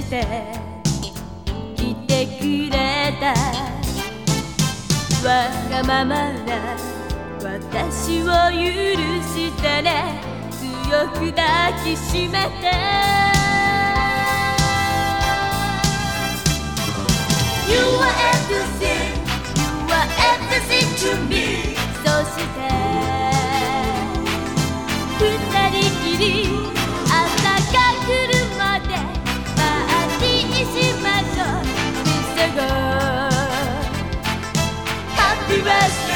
[SPEAKER 5] て
[SPEAKER 6] 来てくれたわがままな私を許してね強く抱きしめて You are everything, you are everything to me そして二人きり
[SPEAKER 3] best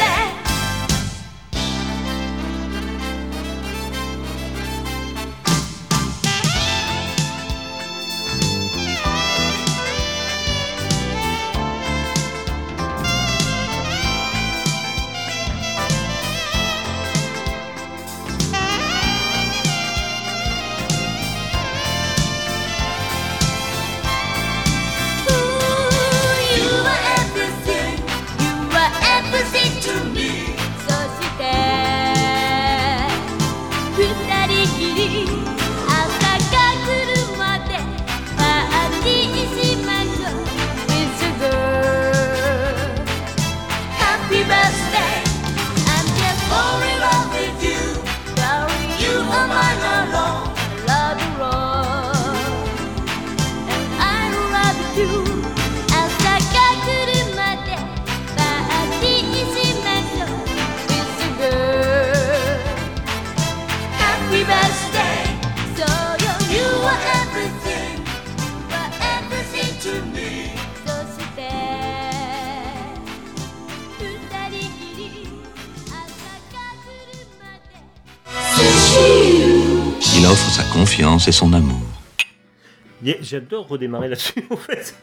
[SPEAKER 3] confiance et son amour.
[SPEAKER 4] J'adore redémarrer là-dessus, en fait,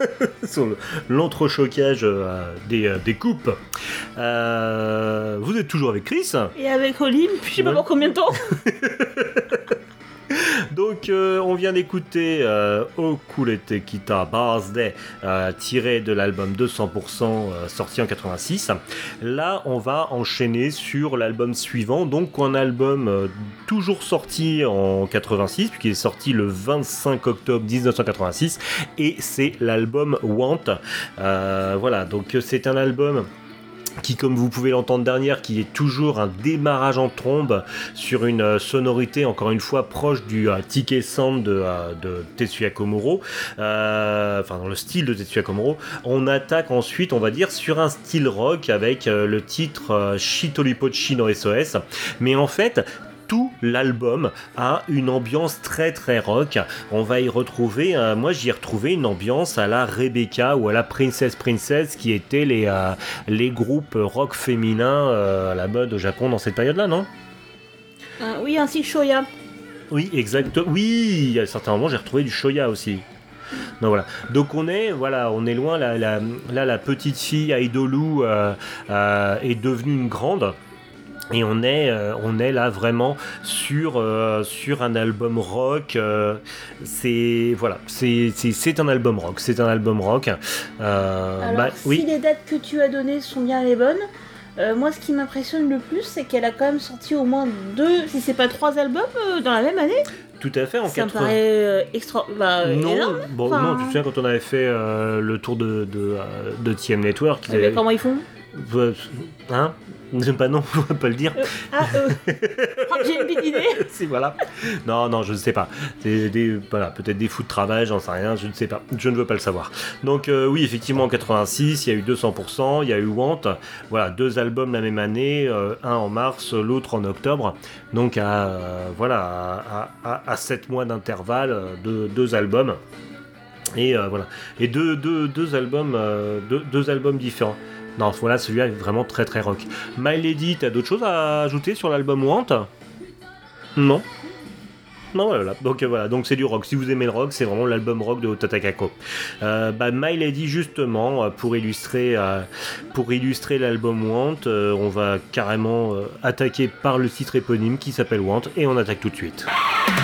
[SPEAKER 4] sur le- l'entrechoquage euh, des, euh, des coupes. Euh, vous êtes toujours avec Chris?
[SPEAKER 2] Et avec Olim, je sais pas pour combien de temps?
[SPEAKER 4] Donc, euh, on vient d'écouter euh, Kita Birthday, euh, tiré de l'album 200% euh, sorti en 86. Là, on va enchaîner sur l'album suivant, donc un album toujours sorti en 86, puisqu'il est sorti le 25 octobre 1986, et c'est l'album Want. Voilà, donc c'est un album qui, comme vous pouvez l'entendre dernière, qui est toujours un démarrage en trombe sur une euh, sonorité, encore une fois, proche du euh, Tike Sound de, euh, Tetsuya Komuro, enfin dans le style de Tetsuya Komuro. On attaque ensuite, on va dire, sur un style rock avec le titre Shitolipochi no SOS. Mais en fait, tout l'album a une ambiance très très rock. On va y retrouver, euh, moi j'y ai retrouvé une ambiance à la Rebecca ou à la Princess Princess qui étaient les, euh, les groupes rock féminins euh, à la mode au Japon dans cette période-là, non?
[SPEAKER 2] Oui, ainsi que Shoya.
[SPEAKER 4] Oui, exact. Oui, à certains moments j'ai retrouvé du Shoya aussi. Donc voilà. Donc on est, voilà, on est loin. La, la- là, la petite fille Aidolu euh, euh, est devenue une grande. Et on est, euh, on est là vraiment sur, euh, sur un album rock. euh, c'est voilà, c'est un album rock. C'est un album rock.
[SPEAKER 2] Alors,
[SPEAKER 4] bah,
[SPEAKER 2] si
[SPEAKER 4] oui,
[SPEAKER 2] les dates que tu as données sont bien les bonnes, moi ce qui m'impressionne le plus, c'est qu'elle a quand même sorti au moins deux, si c'est pas trois albums dans la même année.
[SPEAKER 4] tout à fait. En
[SPEAKER 2] Ça me
[SPEAKER 4] 80
[SPEAKER 2] paraît extra. Bah,
[SPEAKER 4] non,
[SPEAKER 2] énorme.
[SPEAKER 4] bon,
[SPEAKER 2] Enfin,
[SPEAKER 4] non, tu te souviens quand on avait fait le tour de, de, de TM Network,
[SPEAKER 2] mais
[SPEAKER 4] avaient-
[SPEAKER 2] comment ils font?
[SPEAKER 4] Hein?
[SPEAKER 3] Bah non, on va pas le dire.
[SPEAKER 4] Euh, ah, euh. oh, j'ai une petite idée.
[SPEAKER 3] si voilà. Non, non, je ne sais pas. C'est des, voilà, peut-être des fous de travail, j'en sais rien, je ne sais pas. Je ne veux pas le savoir. Donc euh, oui, effectivement, en 86, il y a eu 200%, il y a eu Want. Voilà, deux albums la même année, euh, un en mars, l'autre en octobre. Donc à voilà, à, à, à 7 mois d'intervalle, deux, albums. Et voilà. Et deux, deux, deux albums, deux, deux albums différents. Non, voilà, celui-là est vraiment très très rock. My Lady, t'as d'autres choses à ajouter sur l'album Want? Non non, voilà. Donc euh, voilà, donc c'est du rock. Si vous aimez le rock, c'est vraiment l'album rock de Otatakako. Euh, bah, My Lady, justement, euh, pour illustrer, l'album Want, on va carrément attaquer par le titre éponyme qui s'appelle Want et on attaque tout de suite.「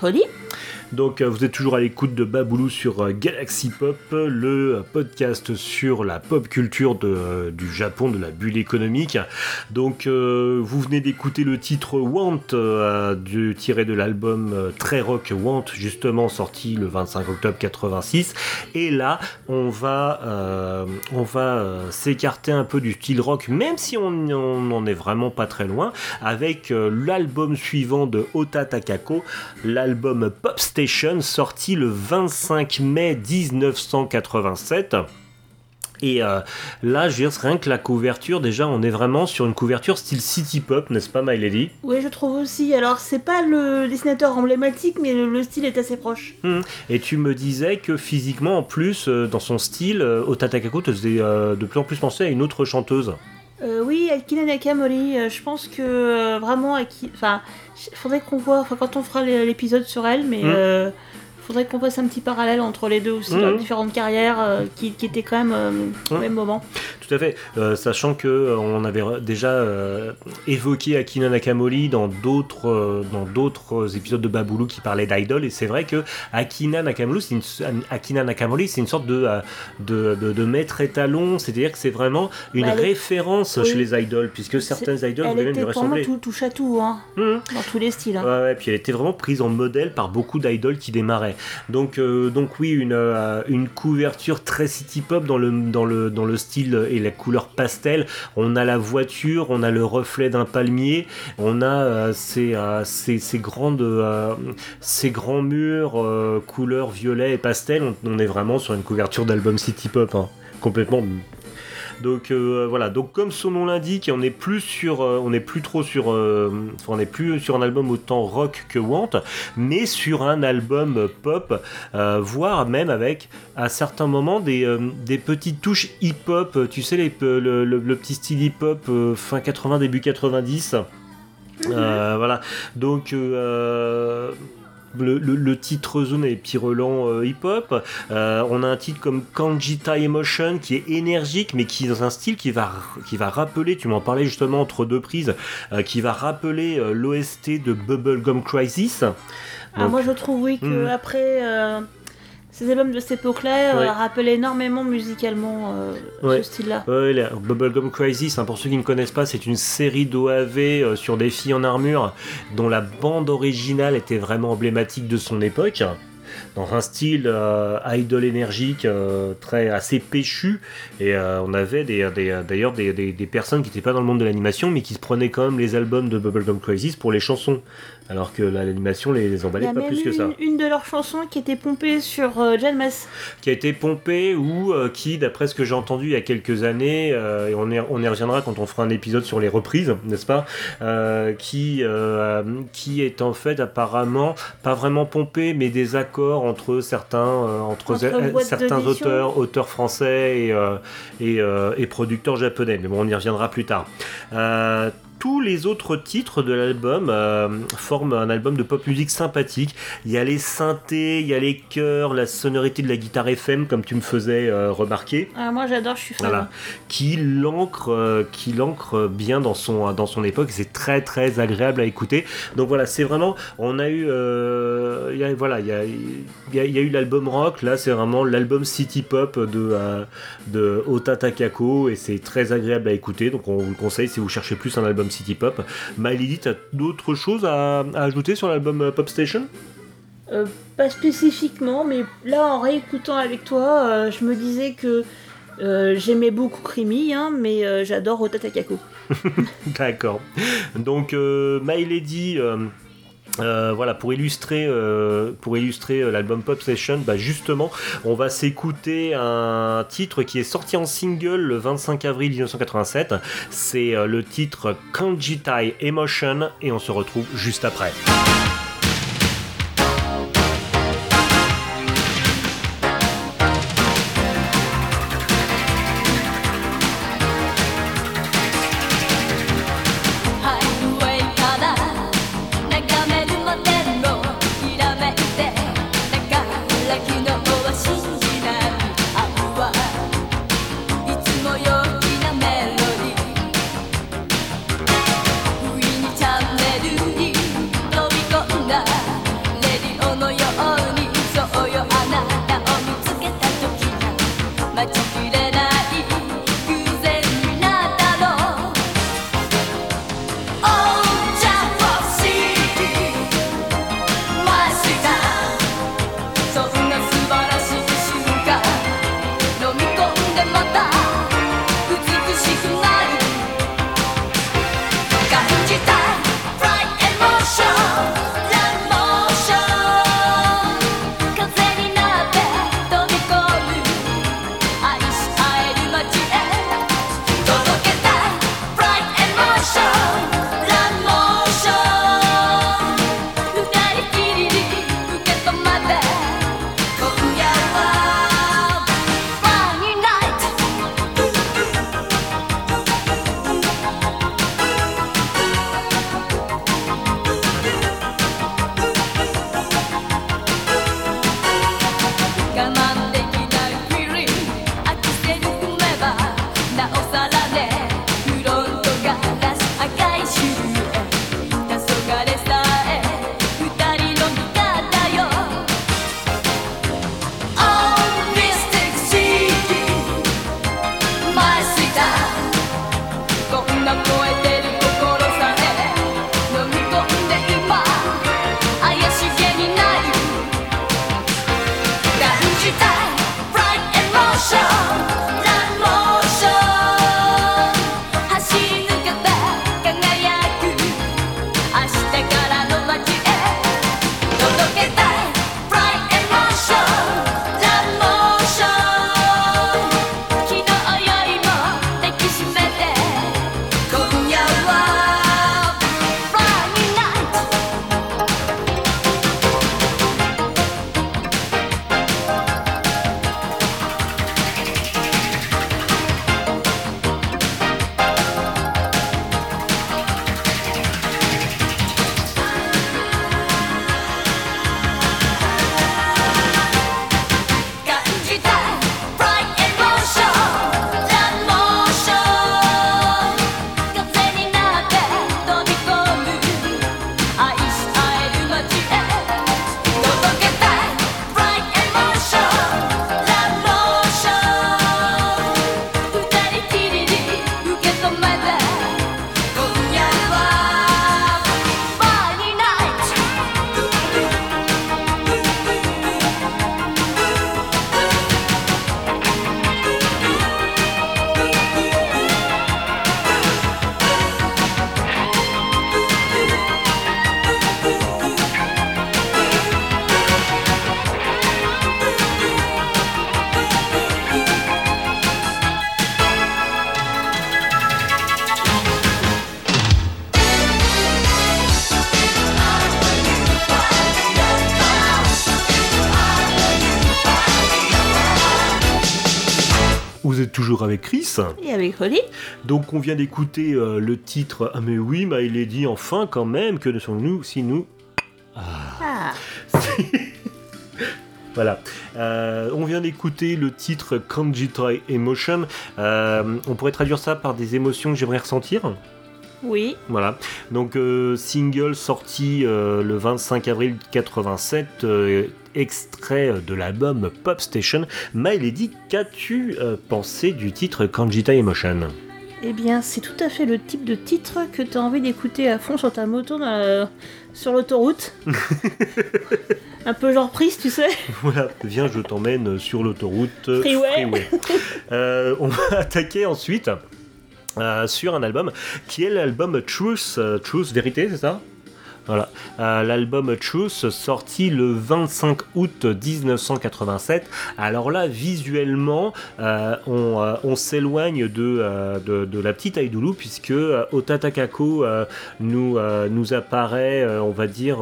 [SPEAKER 3] Vous
[SPEAKER 4] Donc euh, vous êtes toujours à l'écoute de Baboulou sur euh, Galaxy Pop, le podcast sur la pop culture euh, du Japon, de la bulle économique. Donc vous venez d'écouter le titre Want, tiré de l'album très rock Want, justement sorti le 25 octobre 86. Et là, on va, s'écarter un peu du style rock, même si on n'en est vraiment pas très loin, avec l'album suivant de Ota Takako, l'album Pop Station, sorti le 25 mai 1987. Et euh, là, je veux dire, rien que la couverture, déjà, on est vraiment sur une couverture style city pop, n'est-ce pas, My Lady?
[SPEAKER 2] Oui, je trouve aussi. Alors, c'est pas le dessinateur emblématique, mais le, le style est assez proche.
[SPEAKER 4] Hmm. Et tu me disais que physiquement, en plus, euh, dans son style, euh, Ota Takako te faisait euh, de plus en plus penser à une autre chanteuse.
[SPEAKER 2] Oui, Akina Nakamori, je pense que vraiment, Aki... enfin, faudrait qu'on voit, enfin, quand on fera l'é- l'épisode sur elle, mais
[SPEAKER 4] Mm.
[SPEAKER 2] euh, faudrait qu'on fasse un petit parallèle entre les deux aussi, leurs différentes carrières euh, qui, qui étaient quand même euh, au
[SPEAKER 4] Mm.
[SPEAKER 2] même moment.
[SPEAKER 4] Tout à fait, Euh, sachant que euh, on avait déjà euh, évoqué Akina Nakamori dans d'autres dans d'autres épisodes de Baboulou qui parlaient d'idol et c'est vrai que Akina Nakamori c'est une, Akina Nakamori c'est une sorte de, de, de, de maître étalon, c'est-à-dire que c'est vraiment une
[SPEAKER 2] Bah, elle est-
[SPEAKER 4] référence
[SPEAKER 2] oui.
[SPEAKER 4] chez les idoles puisque certaines idoles
[SPEAKER 2] Elle
[SPEAKER 4] voulaient même lui
[SPEAKER 2] était pour moi
[SPEAKER 4] ressembler.
[SPEAKER 2] tout, touche à tout, hein,
[SPEAKER 4] Mhm.
[SPEAKER 2] dans tous les styles. hein.
[SPEAKER 4] Ouais, ouais, puis elle était vraiment prise en modèle par beaucoup d'idoles qui démarraient. Donc, donc oui, une, une couverture très city pop dans le, dans, le, dans le style la couleur pastel. On a la voiture, on a le reflet d'un palmier, on a euh, ces, euh, ces, grandes, euh, grands murs couleur violet et pastel. On, on est vraiment sur une couverture d'album city pop, hein, complètement. Donc euh, voilà, donc comme son nom l'indique, on n'est plus sur, euh, on n'est plus trop sur, euh, enfin, on n'est plus sur un album autant rock que Want, mais sur un album pop, voire même avec à certains moments des, des petites touches hip-hop, tu sais les, le, le- le petit style hip-hop fin 80 début 90. Euh, voilà, donc euh, le, le- le titre zone est pirelant euh, hip-hop. Euh, on a un titre comme Kanjita Emotion qui est énergique mais qui est dans un style qui va, qui va rappeler, tu m'en parlais justement entre deux prises, euh, qui va rappeler euh, l'OST de Bubblegum Crisis.
[SPEAKER 2] Ah, moi je trouve oui que
[SPEAKER 4] Mhm.
[SPEAKER 2] après euh, ces albums de cette époque-là euh,
[SPEAKER 4] Ouais.
[SPEAKER 2] rappellent énormément musicalement euh,
[SPEAKER 4] Ouais.
[SPEAKER 2] ce style-là.
[SPEAKER 4] Ouais, la Bubblegum Crisis, hein, pour ceux qui ne connaissent pas, c'est une série d'OAV euh, sur des filles en armure dont la bande originale était vraiment emblématique de son époque. Dans un style euh, idol énergique euh, très assez péchu et euh, on avait des- d'ailleurs des, des- des personnes qui n'étaient pas dans le monde de l'animation mais qui se prenaient quand même les albums de Bubblegum Crisis pour les chansons alors que la- l'animation les, les emballait pas plus que ça
[SPEAKER 2] une, une de leurs chansons qui était pompée sur euh, Jan Mess.
[SPEAKER 4] qui a été pompé ou euh, qui, d'après ce que j'ai entendu il y a quelques années, euh, et on y, on y reviendra quand on fera un épisode sur les reprises, n'est-ce pas euh, qui, qui est en fait apparemment pas vraiment pompé, mais des accords entre certains, entre, certains auteurs, auteurs français et, et, et producteurs japonais. Mais bon, on y reviendra plus tard. Tous les autres titres de l'album euh, forment un album de pop musique sympathique. Il y a les synthés, il y a les chœurs, la sonorité de la guitare FM, comme tu me faisais euh, remarquer,
[SPEAKER 2] Ah, moi j'adore, je suis fan.
[SPEAKER 4] voilà, qui l'ancre, euh, qui l'ancre bien dans son dans son époque. C'est très très agréable à écouter. Donc voilà, c'est vraiment, on a eu, il y a- voilà, il y a, il y a- il y a eu l'album rock. Là, c'est vraiment l'album city pop de de Ota Takako et c'est très agréable à écouter. Donc on vous le conseille si vous cherchez plus un album city pop. Maëlydie, t'as d'autres choses à, à ajouter sur l'album euh, Pop Station?
[SPEAKER 2] Euh, pas spécifiquement, mais là en réécoutant avec toi, euh, je me disais que euh, j'aimais beaucoup Krimi, hein, mais euh, j'adore Ota Takako.
[SPEAKER 4] D'accord. Donc, euh, My Lady. Euh, voilà, pour illustrer, euh, euh, l'album Pop Session, bah justement, on va s'écouter un titre qui est sorti en single le 25 avril 1987. C'est le titre Kanjitai Emotion et on se retrouve juste après. Toujours avec Chris.
[SPEAKER 2] Et avec Holly
[SPEAKER 4] Donc on vient d'écouter euh, le titre Ah mais oui, My Lady, enfin quand même, que ne sommes-nous si nous...
[SPEAKER 2] Ah,
[SPEAKER 4] Voilà. Euh, on vient d'écouter le titre Kanjita Emotion. Euh, on pourrait traduire ça par des émotions que j'aimerais ressentir.
[SPEAKER 2] oui.
[SPEAKER 4] Voilà. Donc euh, single sorti euh, le 25 avril 87, euh, extrait de l'album Pop Station. My Lady, qu'as-tu euh, pensé du titre Kanjita Emotion?
[SPEAKER 2] Eh bien, c'est tout à fait le type de titre que tu as envie d'écouter à fond sur ta moto dans la- sur l'autoroute. Un peu genre prise, tu sais.
[SPEAKER 4] Voilà, viens, je t'emmène sur l'autoroute
[SPEAKER 2] Freeway.
[SPEAKER 4] Euh, on va attaquer ensuite sur un album qui est l'album Truth, euh, Truth Vérité, c'est ça? Voilà, Euh, l'album Truth sorti le 25 août 1987. Alors là, visuellement, euh, on, euh, on s'éloigne de, de, de la petite Aidoulou puisque Ota Takako nous, nous apparaît, on va dire,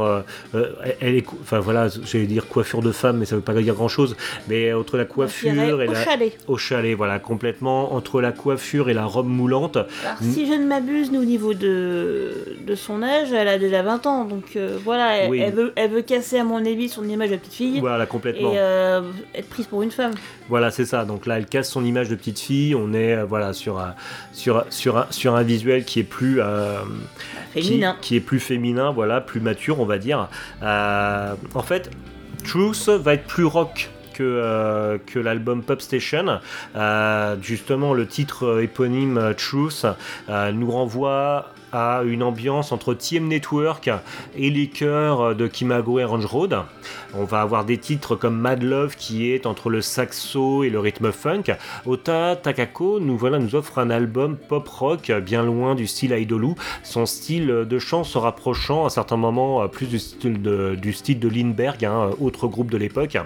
[SPEAKER 4] elle est, enfin voilà, j'allais dire coiffure de femme, mais ça veut pas dire grand chose. Mais entre la coiffure et
[SPEAKER 2] au
[SPEAKER 4] la,
[SPEAKER 2] chalet.
[SPEAKER 4] au chalet, voilà, complètement entre la coiffure et la robe moulante.
[SPEAKER 2] Alors, si je ne m'abuse, au niveau de, de son âge, elle a déjà 20 ans. Donc euh, voilà, elle,
[SPEAKER 4] Oui.
[SPEAKER 2] elle veut, elle veut casser, à mon avis, son image de petite fille.
[SPEAKER 4] Voilà, complètement.
[SPEAKER 2] Et euh, être prise pour une femme.
[SPEAKER 4] Voilà, c'est ça. Donc là, elle casse son image de petite fille. On est euh, voilà sur un, sur sur un, sur un visuel qui est plus qui,
[SPEAKER 2] Féminin.
[SPEAKER 4] qui est plus féminin, voilà, plus mature, on va dire. En fait, Truth va être plus rock. Que, euh, que l'album Pop Station. Euh, justement, le titre éponyme Truth euh, nous renvoie à une ambiance entre TM Network et les chœurs euh, de Kimago et Range Road. On va avoir des titres comme Mad Love qui est entre le saxo et le rythme funk. Ota Takako nous, voilà, nous offre un album pop rock bien loin du style Idolou. Son style de chant se rapprochant à certains moments euh, plus du style de, du Lindbergh, hein, autre groupe de l'époque.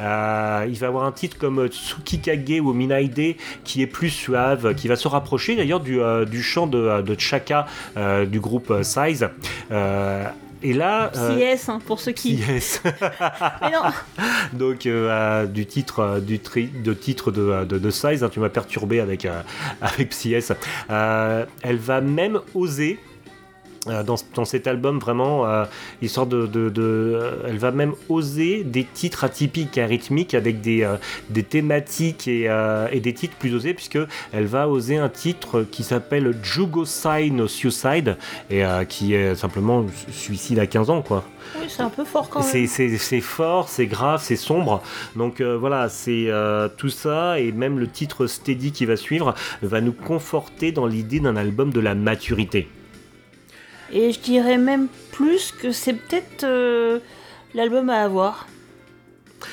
[SPEAKER 4] Euh, il va avoir un titre comme Tsukikage ou Minaide qui est plus suave, qui va se rapprocher d'ailleurs du, euh, chant de, Chaka euh, du groupe euh, Size. Euh, et là, euh,
[SPEAKER 2] CS, hein, pour ceux qui.
[SPEAKER 4] Yes.
[SPEAKER 2] Mais non,
[SPEAKER 4] Donc euh, euh, du titre euh, du tri, de titre de, euh, de, de Size, hein, tu m'as perturbé avec euh, avec. Euh, elle va même oser euh, dans, dans cet album vraiment euh, de, de, de- euh, elle va même oser des titres atypiques et rythmiques avec des, euh, des thématiques et, euh, et des titres plus osés puisque elle va oser un titre qui s'appelle Jugoside no Suicide et euh, qui est simplement suicide à 15 ans quoi.
[SPEAKER 2] oui, c'est un peu fort quand même.
[SPEAKER 4] C'est c'est fort, c'est grave, c'est sombre. Donc euh, voilà, c'est euh, tout ça et même le titre Steady qui va suivre va nous conforter dans l'idée d'un album de la maturité.
[SPEAKER 2] Et je dirais même plus que c'est peut-être euh, l'album à avoir.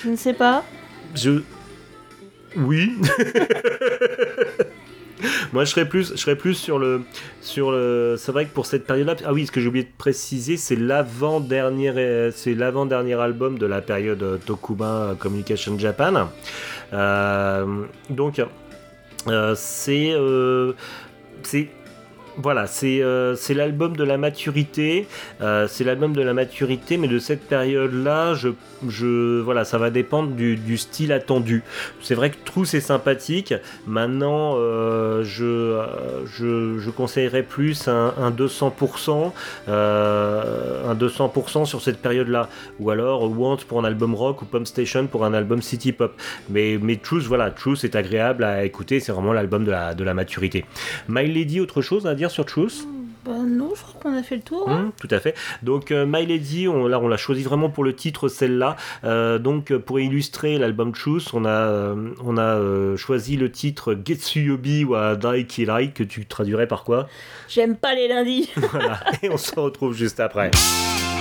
[SPEAKER 2] Je ne sais pas.
[SPEAKER 4] Je. Oui. Moi, je serais plus, je serais plus sur le, sur le. C'est vrai que pour cette période-là, ah oui, ce que j'ai oublié de préciser, c'est l'avant dernier, euh, c'est l'avant dernier album de la période euh, Tokuba Communication Japan. Donc, c'est, c'est voilà, c'est euh, c'est l'album de la maturité. Euh, c'est l'album de la maturité, mais de cette période-là, je, je, voilà, ça va dépendre du, style attendu. C'est vrai que True c'est sympathique. Maintenant, euh, je, conseillerais plus un, un 200%, un 200% sur cette période-là, ou alors Want pour un album rock ou Pump Station pour un album city pop. Mais, mais Truth, voilà, Truth est agréable à écouter. C'est vraiment l'album de la, de la maturité. My Lady, autre chose à dire sur Truth
[SPEAKER 2] Bah non, je crois qu'on a fait le tour. hein.
[SPEAKER 4] Hum, tout à fait. Donc euh, My Lady, on, là on l'a choisi vraiment pour le titre celle-là. Euh, donc euh, pour illustrer l'album Truth, on a euh, on a choisi le titre Getsuyobi wa Dai Kirai que tu traduirais par quoi?
[SPEAKER 2] J'aime pas les lundis.
[SPEAKER 4] Voilà. Et on se retrouve juste après.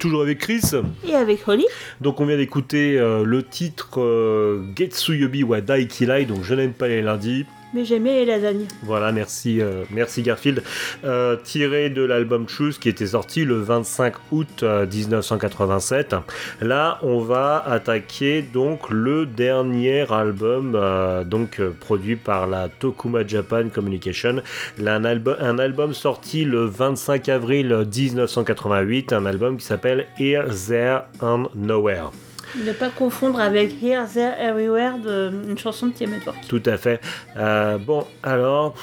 [SPEAKER 4] toujours avec Chris.
[SPEAKER 2] Et avec Holly,
[SPEAKER 4] Donc on vient d'écouter euh, le titre euh, Getsuyobi wa Daikilai, donc je n'aime pas les lundis.
[SPEAKER 2] Mais j'aimais les lasagnes.
[SPEAKER 4] Voilà, merci, euh, merci Garfield. Euh, tiré de l'album Choose qui était sorti le 25 août euh, 1987. Là, on va attaquer donc le dernier album euh, donc euh, produit par la Tokuma Japan Communication. Un, un album sorti le 25 avril 1988, un album qui s'appelle Here, There and Nowhere.
[SPEAKER 2] Ne pas confondre avec Here, There, Everywhere, de, une chanson de TM Network.
[SPEAKER 4] Tout à fait. Euh, bon, alors,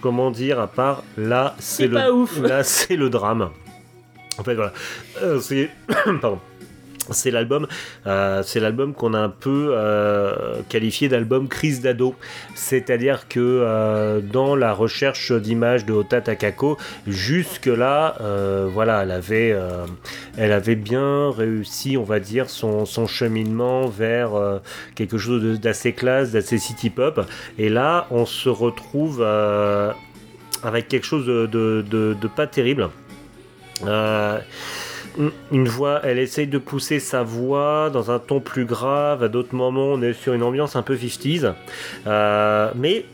[SPEAKER 4] comment dire, à part là, c'est
[SPEAKER 2] C'est
[SPEAKER 4] le,
[SPEAKER 2] pas ouf.
[SPEAKER 4] là, c'est le drame. En fait, voilà, Euh, c'est, pardon. C'est l'album, euh, c'est l'album qu'on a un peu euh, qualifié d'album crise d'ado. C'est-à-dire que euh, dans la recherche d'images de Ota Takako, jusque là, voilà, elle avait, bien réussi, on va dire, son, cheminement vers quelque chose d'assez classe, d'assez city pop. Et là, on se retrouve avec quelque chose de, pas terrible. Une voix, elle essaye de pousser sa voix dans un ton plus grave. À d'autres moments, on est sur une ambiance un peu 50s. Euh, mais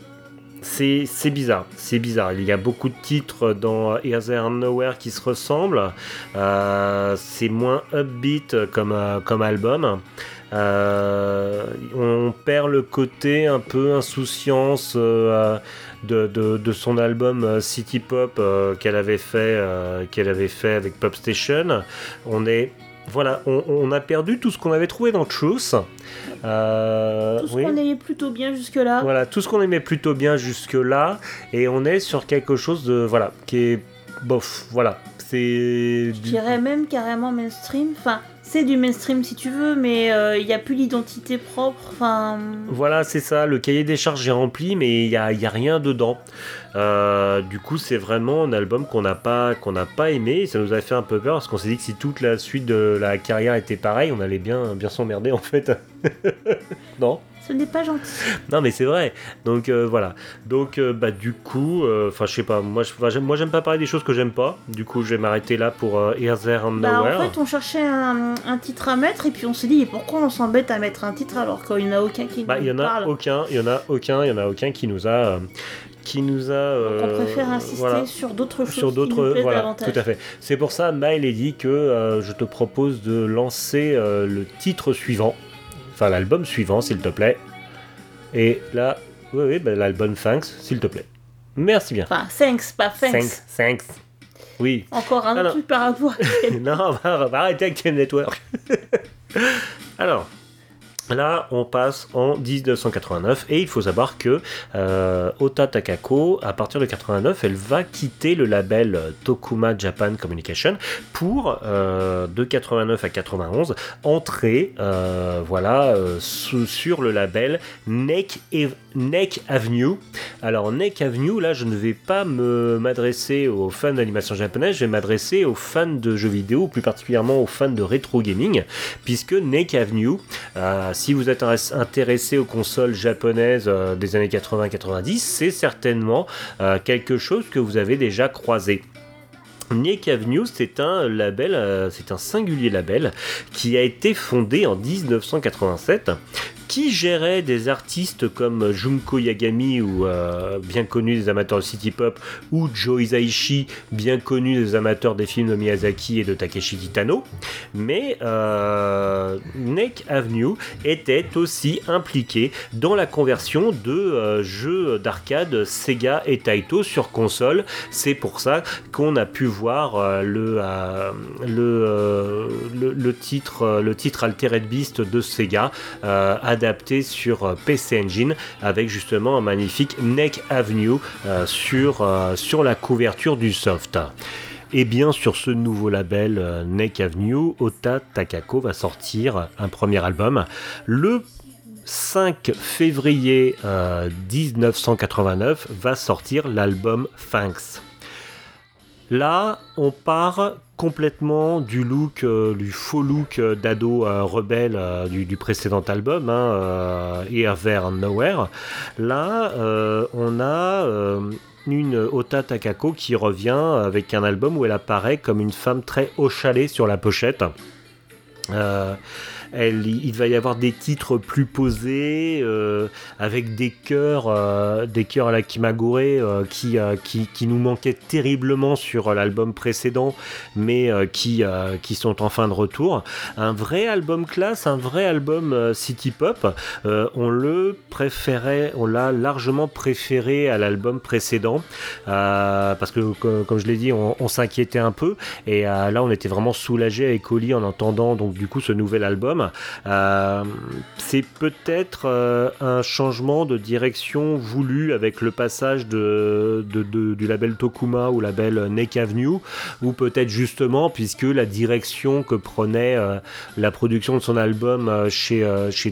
[SPEAKER 4] c'est bizarre, c'est bizarre. Il y a beaucoup de titres dans Here, There Nowhere qui se ressemblent. Euh, c'est moins upbeat comme, euh, comme album. On perd le côté un peu insouciance de, de- de son album euh, City Pop euh, qu'elle avait fait euh, qu'elle avait fait avec Pop Station. On est voilà, on, on a perdu tout ce qu'on avait trouvé dans Truth. Euh,
[SPEAKER 2] Tout ce
[SPEAKER 4] oui.
[SPEAKER 2] qu'on aimait plutôt bien jusque-là.
[SPEAKER 4] Voilà, tout ce qu'on aimait plutôt bien jusque-là, et on est sur quelque chose de voilà qui est bof. Voilà, c'est
[SPEAKER 2] Je dirais même carrément mainstream. Enfin, c'est du mainstream si tu veux, mais euh, il n'y a plus l'identité propre.
[SPEAKER 4] Voilà, c'est ça. Le cahier des charges est rempli, mais il n'y a, y a rien dedans. Euh, du coup, c'est vraiment un album qu'on n'a pas, pas aimé. Ça nous a fait un peu peur parce qu'on s'est dit que si toute la suite de la carrière était pareille, on allait bien, bien s'emmerder en fait. non?
[SPEAKER 2] Ce n'est pas gentil.
[SPEAKER 4] Non, mais c'est vrai. Donc euh, voilà. Donc euh, bah du coup, euh, enfin je sais pas. Moi, j'aime- moi j'aime pas parler des choses que j'aime pas. Du coup, je vais m'arrêter là pour euh, Here, There and
[SPEAKER 2] Bah,
[SPEAKER 4] Nowhere.
[SPEAKER 2] en fait, on cherchait un, un titre à mettre et puis on s'est dit, pourquoi on s'embête à mettre un titre alors qu'il n'y en a aucun qui
[SPEAKER 4] Bah, il y en
[SPEAKER 2] nous
[SPEAKER 4] a
[SPEAKER 2] parle
[SPEAKER 4] aucun, il y en a aucun, il y en a aucun qui nous a, euh, qui nous a.
[SPEAKER 2] Donc on
[SPEAKER 4] euh,
[SPEAKER 2] préfère insister
[SPEAKER 4] voilà.
[SPEAKER 2] sur d'autres choses
[SPEAKER 4] sur
[SPEAKER 2] nous
[SPEAKER 4] d'autres voilà
[SPEAKER 2] davantage.
[SPEAKER 4] tout à fait c'est pour ça Maël a dit que euh, je te propose de lancer euh, le titre suivant enfin l'album suivant s'il te plaît. Et là oui oui bah, l'album Thanks s'il te plaît. Merci bien.
[SPEAKER 2] Enfin, thanks, pas thanks.
[SPEAKER 4] Thanks Thanks. Oui.
[SPEAKER 2] Encore un truc par rapport
[SPEAKER 4] non, on va, on va arrêter avec Team Network. Alors, là, on passe en 1989 et il faut savoir que euh, Ota Takako, à partir de 89, elle va quitter le label Tokuma Japan Communication pour, euh, de 89 à 91, entrer euh, voilà, sur le label Neck, Neck Avenue. Alors, Neck Avenue, là, je ne vais pas m'adresser aux fans d'animation japonaise, je vais m'adresser aux fans de jeux vidéo, plus particulièrement aux fans de rétro gaming, puisque Neck Avenue, euh, si vous êtes intéress- intéressé aux consoles japonaises euh, des années 80-90, c'est certainement euh, quelque chose que vous avez déjà croisé. Nick Avenue, c'est un label, c'est un singulier label qui a été fondé en 1987, qui gérait des artistes comme Junko Yagami, ou euh, bien connu des amateurs de city pop, ou Joe Hisaishi, bien connu des amateurs des films de Miyazaki et de Takeshi Kitano. Mais euh, Neck Avenue était aussi impliqué dans la conversion de euh, jeux d'arcade Sega et Taito sur console. C'est pour ça qu'on a pu voir euh, le, euh, le, euh, le, titre, euh, le titre Altered Beast de Sega euh, adapté sur euh, PC Engine avec justement un magnifique Neck Avenue euh, sur, euh, sur la couverture du soft. Et bien sur ce nouveau label Neck Avenue, Ota Takako va sortir un premier album le 5 février euh, 1989 va sortir l'album Thanks. Là, on part complètement du look, euh, du faux look euh, d'ado euh, rebelle du, précédent album, hein, Here, There Nowhere. Là, on a une Ota Takako qui revient avec un album où elle apparaît comme une femme très au chalet sur la pochette. Il va y avoir des titres plus posés, euh, avec des chœurs, euh, des chœurs à la Kimagure euh, qui, nous manquaient terriblement sur l'album précédent, mais qui, sont en fin de retour. Un vrai album classe, un vrai album city pop. On le préférait, on l'a largement préféré à l'album précédent, parce que co- comme je l'ai dit, on, s'inquiétait un peu, et là on était vraiment soulagé avec Oli en entendant donc du coup ce nouvel album. Euh, c'est peut-être euh, un changement de direction voulu avec le passage du label Tokuma au label Neck Avenue, ou peut-être justement puisque la direction que prenait euh, la production de son album chez,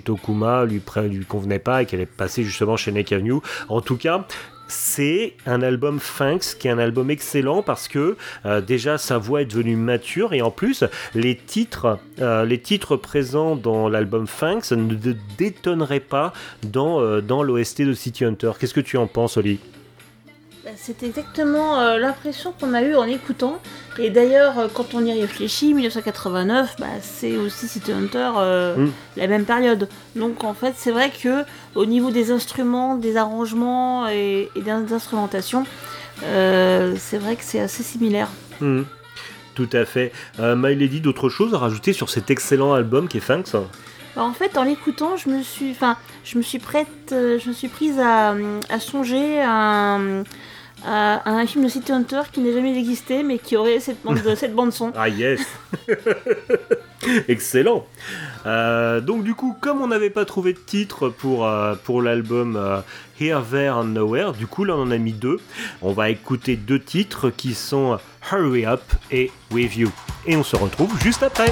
[SPEAKER 4] Tokuma lui, lui convenait pas et qu'elle est passée justement chez Neck Avenue. En tout cas, c'est un album Thanks qui est un album excellent parce que euh, déjà sa voix est devenue mature et en plus les titres, euh, les titres présents dans l'album Thanks ne détonneraient pas dans, euh, dans l'OST de City Hunter. Qu'est-ce que tu en penses, Oli?
[SPEAKER 2] C'est exactement euh, l'impression qu'on a eu en écoutant. Et d'ailleurs, euh, quand on y réfléchit, 1989, bah, c'est aussi City Hunter, euh,
[SPEAKER 4] Mm.
[SPEAKER 2] la même période. Donc en fait, c'est vrai que au niveau des instruments, des arrangements et, et des instrumentations, euh, c'est vrai que c'est assez similaire.
[SPEAKER 4] Hmm, Tout à fait. Euh, My Lady, d'autres choses à rajouter sur cet excellent album qui est Thanks
[SPEAKER 2] Bah, en fait, en l'écoutant, je me suis, enfin, je me suis prête, je me suis prise à, à songer à un, à, à un film de City Hunter qui n'a jamais existé, mais qui aurait cette bande, cette bande son.
[SPEAKER 4] Ah yes Excellent Euh, Donc du coup, comme on n'avait pas trouvé de titre pour, euh, pour l'album euh, Here, There and Nowhere, du coup là on en a mis deux. On va écouter deux titres qui sont Hurry Up et With You. Et on se retrouve juste après.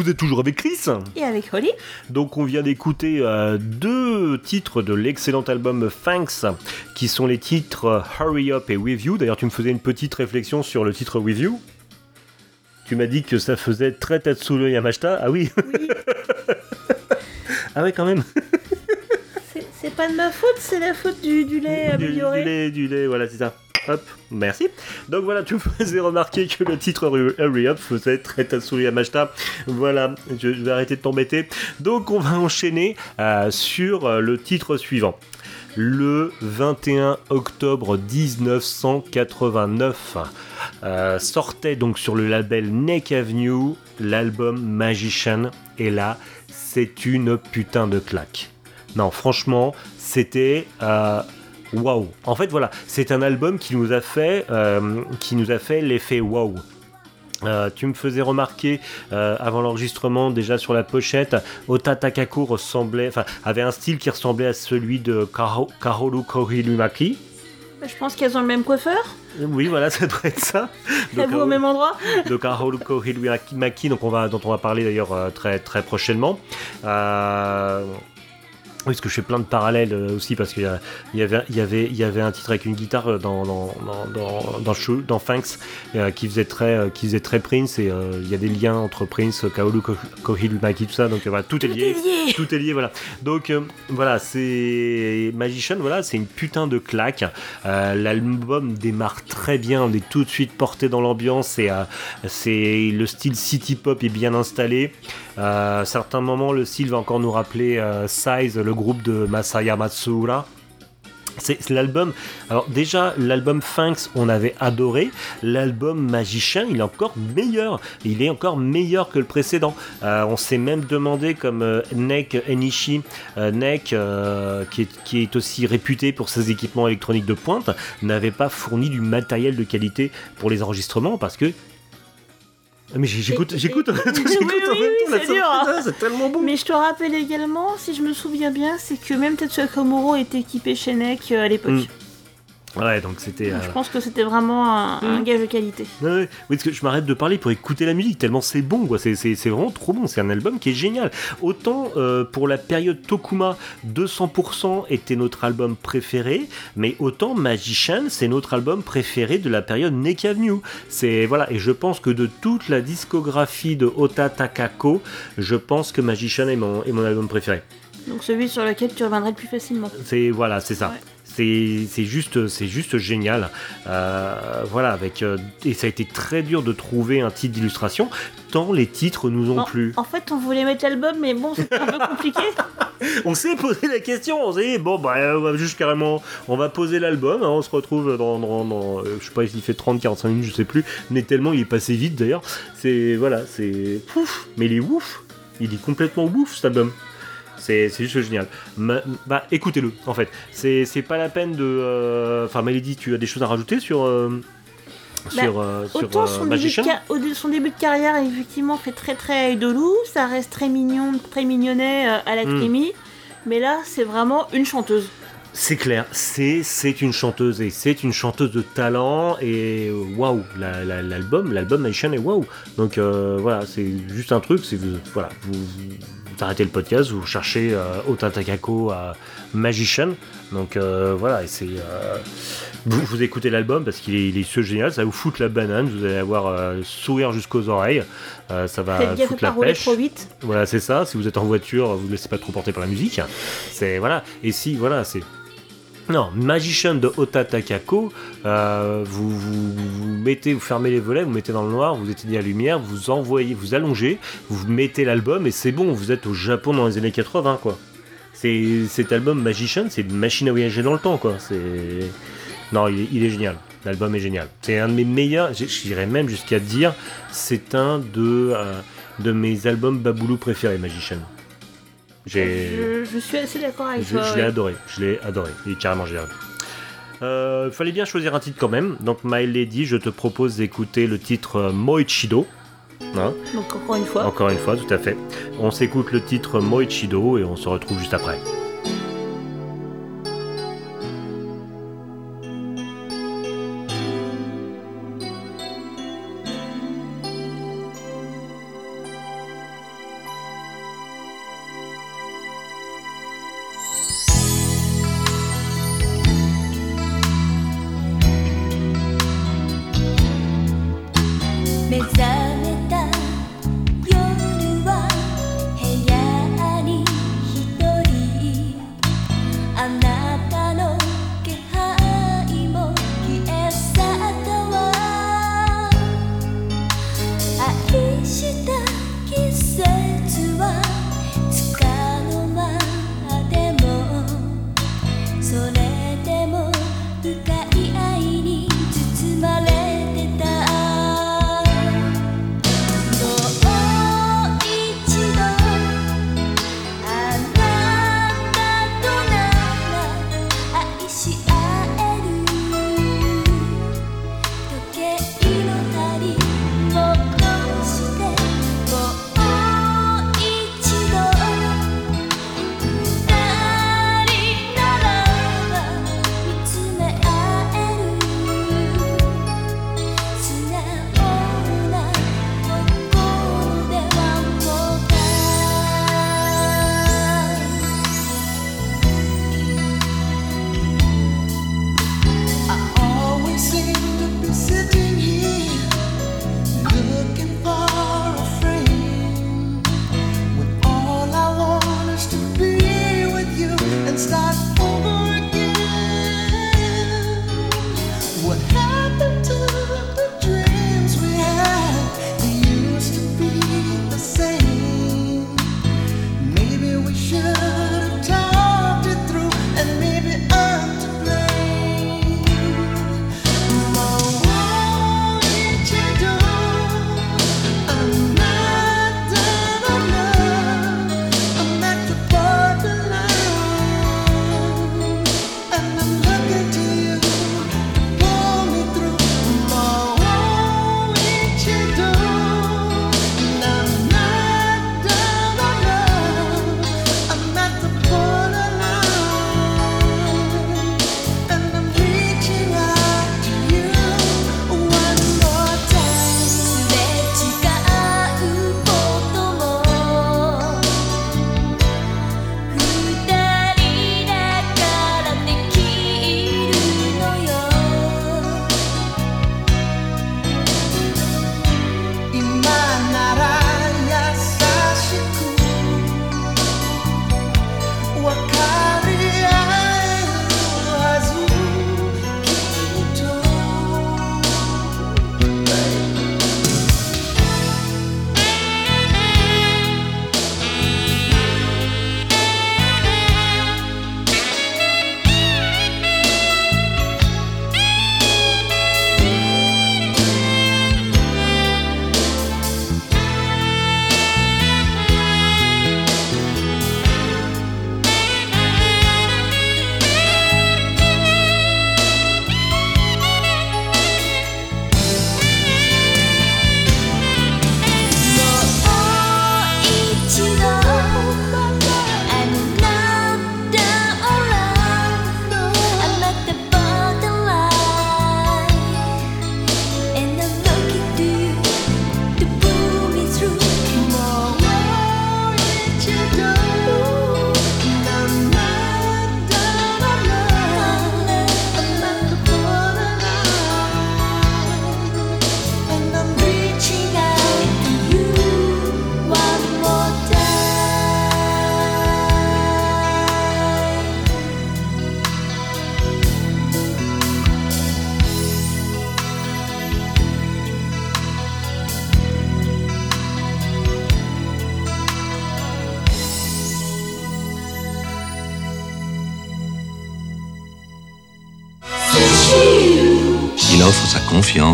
[SPEAKER 4] Vous êtes toujours avec Chris
[SPEAKER 2] Et avec Holly
[SPEAKER 4] Donc on vient d'écouter euh, deux titres de l'excellent album Thanks, qui sont les titres euh, Hurry Up et With You. D'ailleurs tu me faisais une petite réflexion sur le titre With You. Tu m'as dit que ça faisait très Tatsuno Yamashita. Ah oui Ah ouais quand même
[SPEAKER 2] C'est- C'est pas de ma faute, c'est la faute du, du lait
[SPEAKER 4] du,
[SPEAKER 2] amélioré.
[SPEAKER 4] du lait, du lait, voilà c'est ça. Hop, merci. Donc voilà, tu faisais remarquer que le titre Hurry Up faisait très Tatsuya Yamashita. Voilà, je, vais arrêter de t'embêter. Donc on va enchaîner euh, sur euh, le titre suivant. Le 21 octobre 1989 euh, sortait donc sur le label Neck Avenue l'album Magician. Et là, c'est une putain de claque. Non, franchement, c'était waouh. En fait, voilà, c'est un album qui nous a fait, euh, qui nous a fait l'effet waouh. Euh, tu me faisais remarquer euh, avant l'enregistrement déjà sur la pochette, Ota Takako ressemblait, enfin avait un style qui ressemblait à celui de Karo, Karolu Korilumaki.
[SPEAKER 2] Je pense qu'elles ont le même coiffeur.
[SPEAKER 4] Oui, voilà, ça doit être ça. Donc,
[SPEAKER 2] vont au même endroit.
[SPEAKER 4] de Karol Korilumaki, donc on va, dont on va parler d'ailleurs euh, très, très prochainement. Euh, Oui, parce que je fais plein de parallèles euh, aussi, parce qu'il y, avait, il y, avait, il y avait un titre avec une guitare euh, dans, dans, dans, dans, Thanks euh, qui, faisait très, qui faisait très Prince, et euh, il y a des liens entre Prince, Kaolu, Ko- Kohil, Nike, tout ça, donc voilà, tout est lié.
[SPEAKER 2] lié.
[SPEAKER 4] Tout est lié, voilà. Donc euh, voilà, c'est Magician, voilà, c'est une putain de claque. L'album démarre très bien, on est tout de suite porté dans l'ambiance, et c'est le style city pop est bien installé. À certains moments, le style va encore nous rappeler Size, le groupe de Masaya Matsuura. C'est l'album. Alors déjà, l'album Thanks, on avait adoré. L'album Magician, il est encore meilleur. Il est encore meilleur que le précédent. Euh, on s'est même demandé, comme euh, Nek Enishi, euh, Nek, qui est aussi réputé pour ses équipements électroniques de pointe, n'avait pas fourni du matériel de qualité pour les enregistrements parce que. Ah, Mais j'écoute, j'écoute, j'écoute
[SPEAKER 2] Oui, oui, oui, c'est
[SPEAKER 4] sortie,
[SPEAKER 2] dur, hein.
[SPEAKER 4] c'est tellement bon.
[SPEAKER 2] Mais je te rappelle également, si je me souviens bien, c'est que même Tetsuya Komuro était équipé chez NEC euh, à l'époque.
[SPEAKER 4] Mm. Ouais, donc c'était.
[SPEAKER 2] Donc
[SPEAKER 4] euh,
[SPEAKER 2] Je pense que c'était vraiment un, un
[SPEAKER 4] Mm.
[SPEAKER 2] gage de qualité.
[SPEAKER 4] Ouais, ouais. Oui, parce que je m'arrête de parler pour écouter la musique, tellement c'est bon, quoi. C'est, c'est- c'est vraiment trop bon. C'est un album qui est génial. Autant euh, pour la période Tokuma, 200% était notre album préféré, mais autant Magician, c'est notre album préféré de la période Neck Avenue. C'est voilà, et je pense que de toute la discographie de Ota Takako, je pense que Magician est mon, est mon album préféré.
[SPEAKER 2] Donc celui sur lequel tu reviendrais le plus facilement.
[SPEAKER 4] C'est voilà, c'est ça.
[SPEAKER 2] Ouais.
[SPEAKER 4] C'est juste, c'est juste génial. Euh, voilà, avec euh, et ça a été très dur de trouver un titre d'illustration tant les titres nous ont plu.
[SPEAKER 2] En fait, on voulait mettre l'album, mais bon, c'était un peu compliqué.
[SPEAKER 4] On s'est posé la question, on s'est dit bon bah on va juste carrément, on va poser l'album, hein, on se retrouve dans, dans, dans, euh, je sais pas s'il fait 30-45 minutes, je sais plus, mais tellement il est passé vite d'ailleurs. C'est voilà, c'est pouf, mais il est ouf, il est complètement ouf cet album. C'est juste génial. Ma- bah écoutez-le en fait. C'est pas la peine de. euh, Enfin Mélodie, tu as des choses à rajouter sur euh,
[SPEAKER 2] Bah,
[SPEAKER 4] sur euh, sur
[SPEAKER 2] Autant
[SPEAKER 4] euh,
[SPEAKER 2] son, début de son début de carrière, effectivement, fait très très idolou. Ça reste très mignon, très mignonnet euh, à la
[SPEAKER 4] Mm.
[SPEAKER 2] Mais là, c'est vraiment une chanteuse.
[SPEAKER 4] C'est clair, c'est c'est une chanteuse et c'est une chanteuse de talent et euh, waouh, la- la- l'album, l'album Magician est waouh. Donc euh, voilà, c'est juste un truc, c'est voilà, vous arrêtez le podcast, vous cherchez euh, Ota Takako à Magician. Donc euh, voilà, et c'est euh, vous, vous écoutez l'album parce qu'il est, il est génial, ça vous foutre la banane, vous allez avoir le sourire jusqu'aux oreilles, ça va
[SPEAKER 2] Faites
[SPEAKER 4] foutre la pêche.
[SPEAKER 2] trop vite.
[SPEAKER 4] Voilà, c'est ça. Si vous êtes en voiture, vous ne laissez pas trop porter par la musique. C'est voilà. Et si voilà, c'est non Magician de Ota Takako. euh, vous, mettez, vous fermez les volets, vous mettez dans le noir, vous éteignez la lumière, vous envoyez, vous allongez, vous mettez l'album et c'est bon. Vous êtes au Japon dans les années 80 quoi. C'est cet album Magician, c'est machine à voyager dans le temps quoi. Non, il est, génial. L'album est génial. C'est un de mes meilleurs. Dirais même jusqu'à dire, c'est un de euh, de mes albums Baboulou préférés, Magician.
[SPEAKER 2] Je, je suis assez d'accord avec
[SPEAKER 4] je,
[SPEAKER 2] toi.
[SPEAKER 4] je l'ai
[SPEAKER 2] ouais.
[SPEAKER 4] adoré. Je l'ai adoré. Il est carrément génial. Euh, fallait bien choisir un titre quand même. Donc, My Lady, je te propose d'écouter le titre euh, Moichido. Hein,
[SPEAKER 2] Donc encore une fois.
[SPEAKER 4] encore une fois, tout à fait. On s'écoute le titre Moichido et on se retrouve juste après.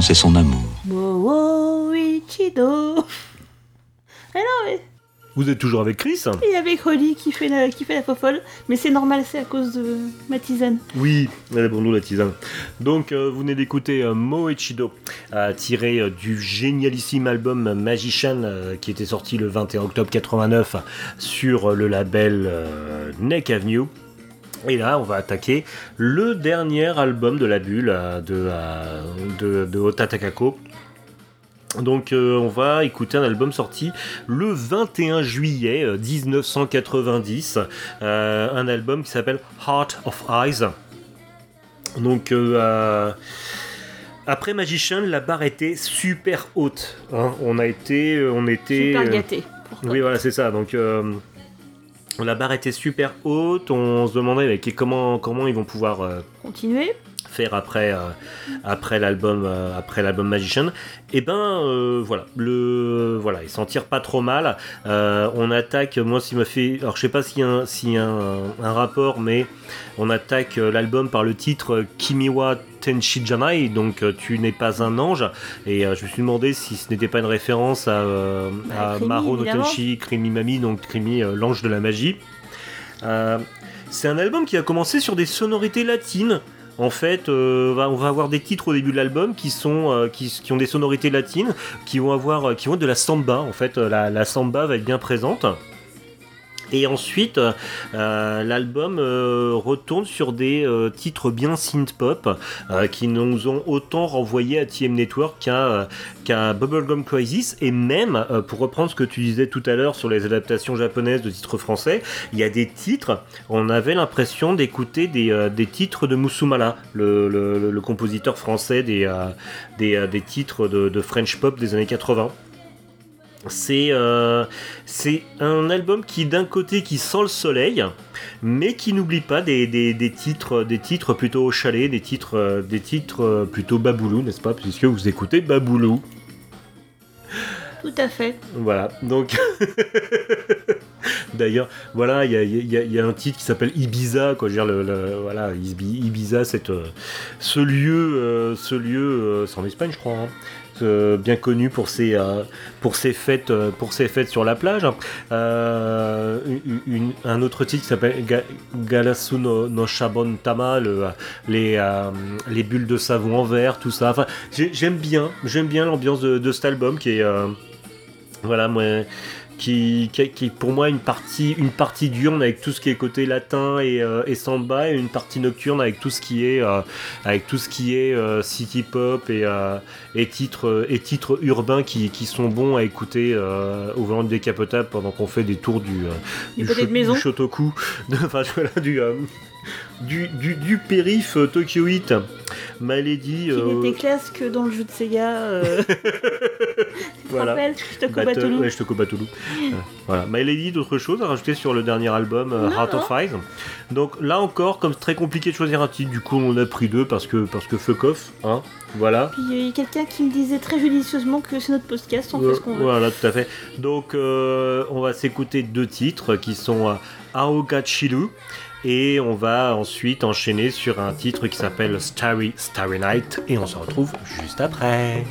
[SPEAKER 7] Confiance et son amour.
[SPEAKER 2] Ichido. Mais non, mais
[SPEAKER 4] Vous êtes toujours avec Chris
[SPEAKER 2] il y avait Holly qui fait la, qui fait la fofolle, mais c'est normal, c'est à cause de ma tisane.
[SPEAKER 4] Oui, elle est pour nous la tisane. Donc, euh, vous venez d'écouter euh, Moechido, euh, tiré euh, du génialissime album Magician, euh, qui était sorti le 21 octobre 89 sur euh, le label euh, Neck Avenue. Et là, on va attaquer le dernier album de la bulle euh, de, euh, de, de Ota Takako. Donc euh, on va écouter un album sorti le 21 juillet euh, 1990, euh, un album qui s'appelle Heart of Eyes. Donc euh, après Magician, la barre était super haute. hein. On a été, on était,
[SPEAKER 2] Super gâté.
[SPEAKER 4] Oui, voilà, c'est ça. Donc, la barre était super haute. On se demandait comment, ils vont pouvoir euh,
[SPEAKER 2] Continuez.
[SPEAKER 4] Faire après, euh, après l'album, euh, après l'album Magician. Et ben, euh, voilà, le, voilà, ils s'en tirent pas trop mal. On attaque, moi, s'il m'a fait, alors je sais pas s'il y a, un, a un, un rapport, mais on attaque l'album par le titre Kimiwa Tenshi Janai, donc tu n'es pas un ange. Et euh, je me suis demandé si ce n'était pas une référence à, euh,
[SPEAKER 2] Bah,
[SPEAKER 4] à
[SPEAKER 2] Krimi,
[SPEAKER 4] Maro no. Tenshi, Krimi Mami, donc Krimi, euh, l'ange de la magie. C'est un album qui a commencé sur des sonorités latines. En fait, euh, on va avoir des titres au début de l'album qui sont euh, qui, ont des sonorités latines, qui vont avoir euh, qui vont être de la samba. En fait, la, la samba va être bien présente. Et ensuite, euh, euh, l'album euh, retourne sur des titres bien synth-pop qui nous ont autant renvoyé à TM Network qu'à qu'à Bubblegum Crisis. Et même, pour reprendre ce que tu disais tout à l'heure sur les adaptations japonaises de titres français, il y a des titres, on avait l'impression d'écouter des, des titres de Musumala, le, compositeur français des, des, des titres de French pop des années 80. C'est euh, c'est un album qui d'un côté qui sent le soleil, mais qui n'oublie pas des, des- des titres des titres plutôt au chalet, des titres euh, des titres euh, plutôt baboulou, n'est-ce pas Puisque vous écoutez Baboulou.
[SPEAKER 2] Tout à fait.
[SPEAKER 4] Voilà, donc. D'ailleurs, voilà, il y a, y y un titre qui s'appelle Ibiza, quoi. Je veux dire, le, le- voilà, Ibi- Ibiza, ce lieu, euh, ce lieu, euh, c'est en Espagne, je crois, hein, euh, bien connu pour ses, euh, euh, fêtes sur la plage. Une- un autre titre qui s'appelle Ga- Galasu no, Shabon Tama, le, les, les bulles de savon en verre, tout ça. J'aime bien, l'ambiance de, de cet album qui est, voilà, moi, qui, qui, qui est pour moi une partie, une partie diurne avec tout ce qui est côté latin et, euh, et samba, et une partie nocturne avec tout ce qui est, euh, avec tout ce qui est euh, city pop et, et titres, et titres urbains qui, qui sont bons à écouter au volant de décapotable pendant qu'on fait des tours du,
[SPEAKER 2] Du
[SPEAKER 4] du Shotoku, enfin voilà, du, du, du, du périph euh, Tokyo 8. My Lady,
[SPEAKER 2] Qui
[SPEAKER 4] euh,
[SPEAKER 2] n'était classe que dans le jeu de Sega. Euh... te
[SPEAKER 4] Voilà.
[SPEAKER 2] Je te
[SPEAKER 4] Battle- ouais, je te. Euh, voilà. My Lady, d'autres choses à rajouter sur le dernier album euh,
[SPEAKER 2] Non,
[SPEAKER 4] Heart of Eyes. Donc là encore, comme c'est très compliqué de choisir un titre, du coup on a pris deux parce que parce que fuck off, hein. Voilà.
[SPEAKER 2] Puis il y a quelqu'un qui me disait très judicieusement que c'est notre podcast, on fait ce qu'on veut.
[SPEAKER 4] Voilà, tout à fait. Donc, on va s'écouter deux titres qui sont Aoga Chilu et on va ensuite enchaîner sur un titre qui s'appelle Starry Starry Night et on se retrouve juste après.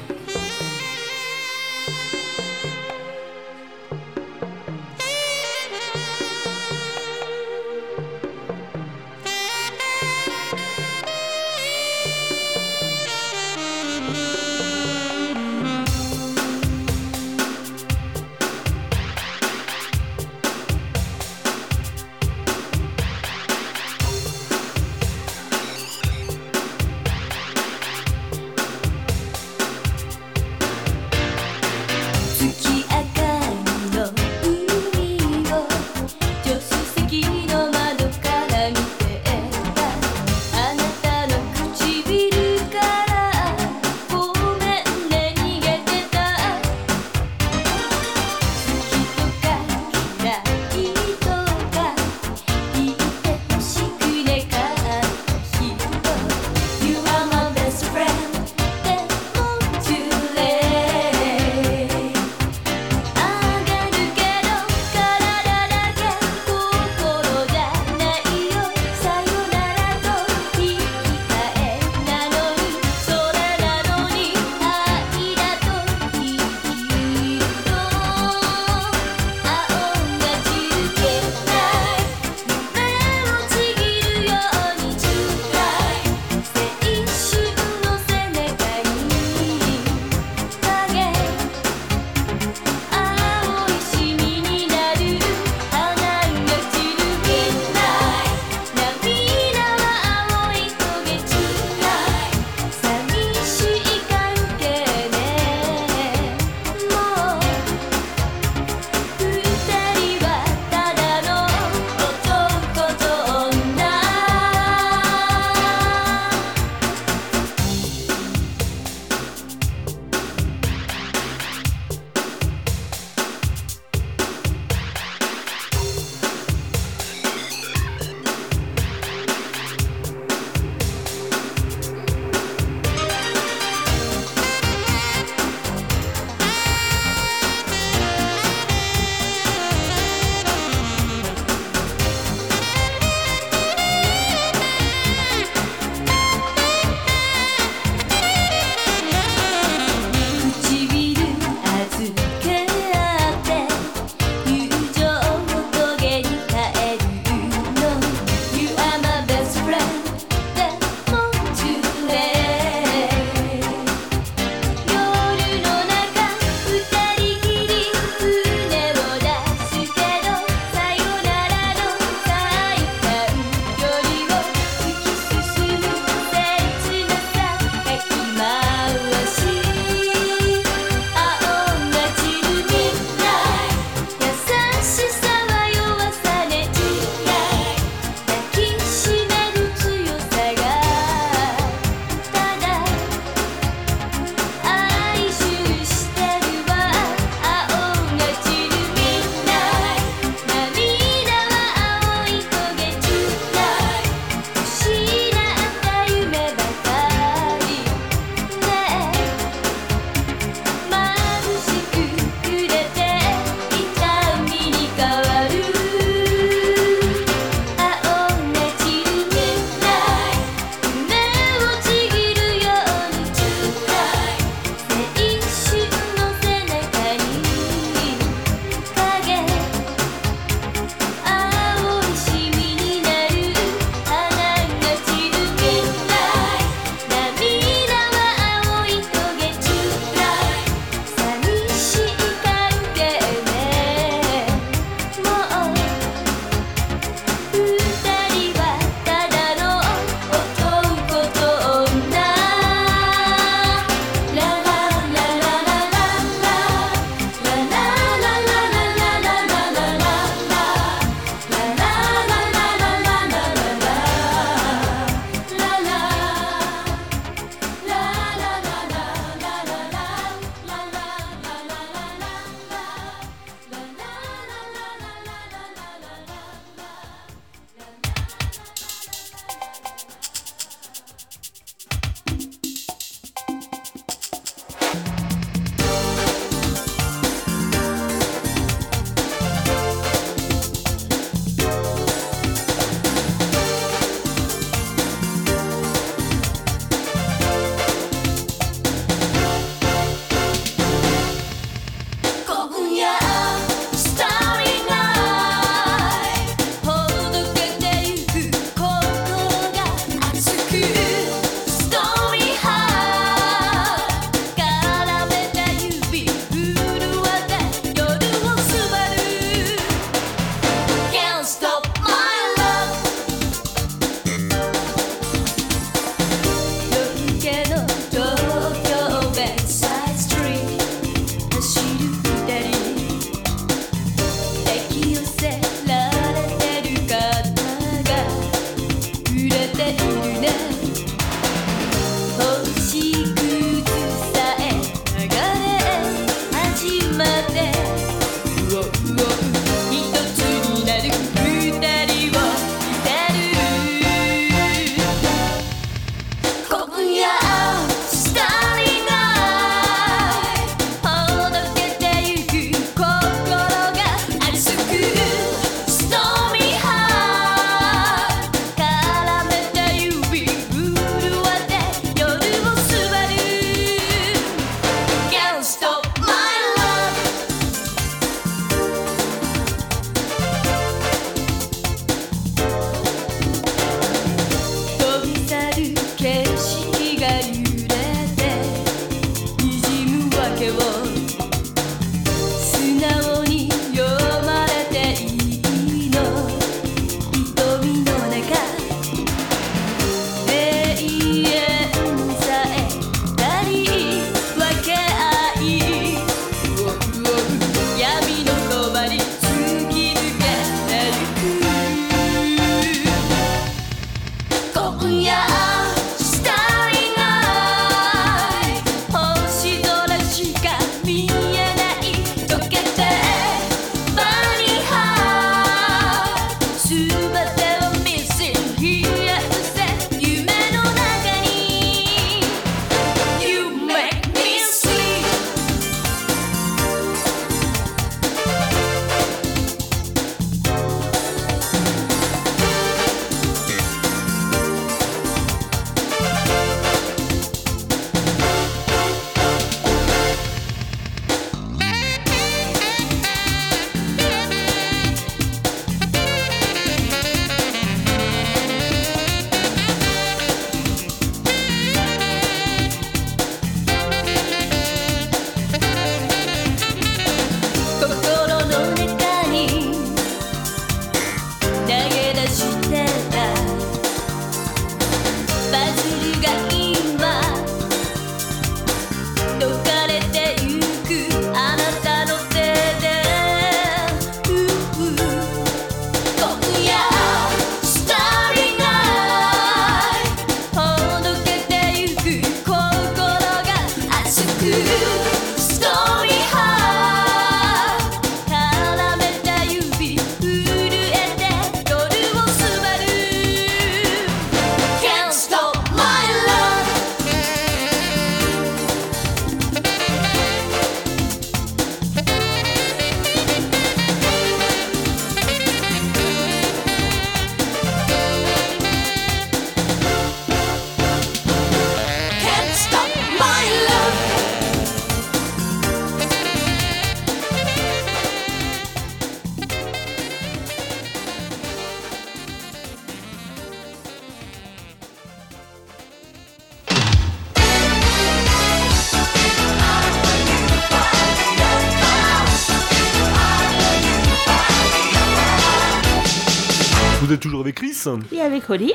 [SPEAKER 2] Et avec Holly.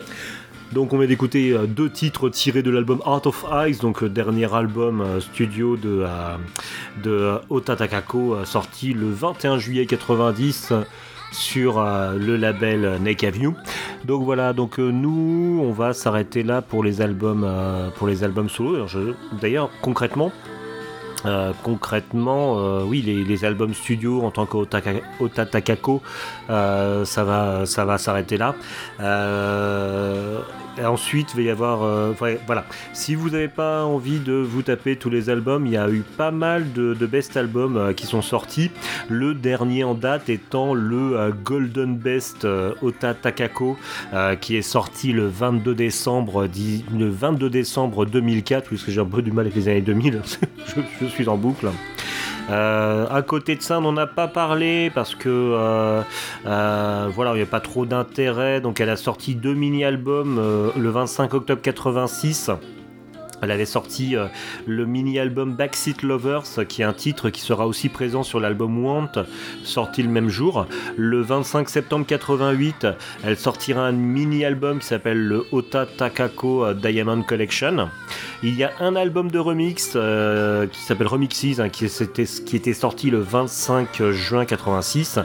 [SPEAKER 4] Donc on vient d'écouter euh, deux titres tirés de l'album Art of Ice, donc le dernier album euh, studio de, euh, de euh, Ota Takako, euh, sorti le 21 juillet 90 euh, sur euh, le label Neck Avenue. Donc voilà, donc euh, nous on va s'arrêter là pour les albums euh, pour les albums solo. D'ailleurs concrètement euh, concrètement, euh, oui, les, albums studio en tant qu'Ota Ota Takako, euh, ça va, ça va s'arrêter là. Ensuite, il va y avoir, euh, voilà. Si vous n'avez pas envie de vous taper tous les albums, il y a eu pas mal de, best albums euh, qui sont sortis. Le dernier en date étant le euh, Golden Best Ota Takako, qui est sorti le 22 décembre, di- le 22 décembre 2004, puisque j'ai un peu du mal avec les années 2000. je, je suis en boucle. Euh, à côté de ça, on n'en a pas parlé parce que euh, euh, voilà, il n'y a pas trop d'intérêt. Donc, elle a sorti deux mini-albums le 25 octobre 86. Elle avait sorti euh, le mini-album Backseat Lovers, qui est un titre qui sera aussi présent sur l'album Want, sorti le même jour. Le 25 septembre 88, elle sortira un mini-album qui s'appelle le Ota Takako euh, Diamond Collection. Il y a un album de remix euh, qui s'appelle Remixes, hein, qui, qui était sorti le 25 juin 86.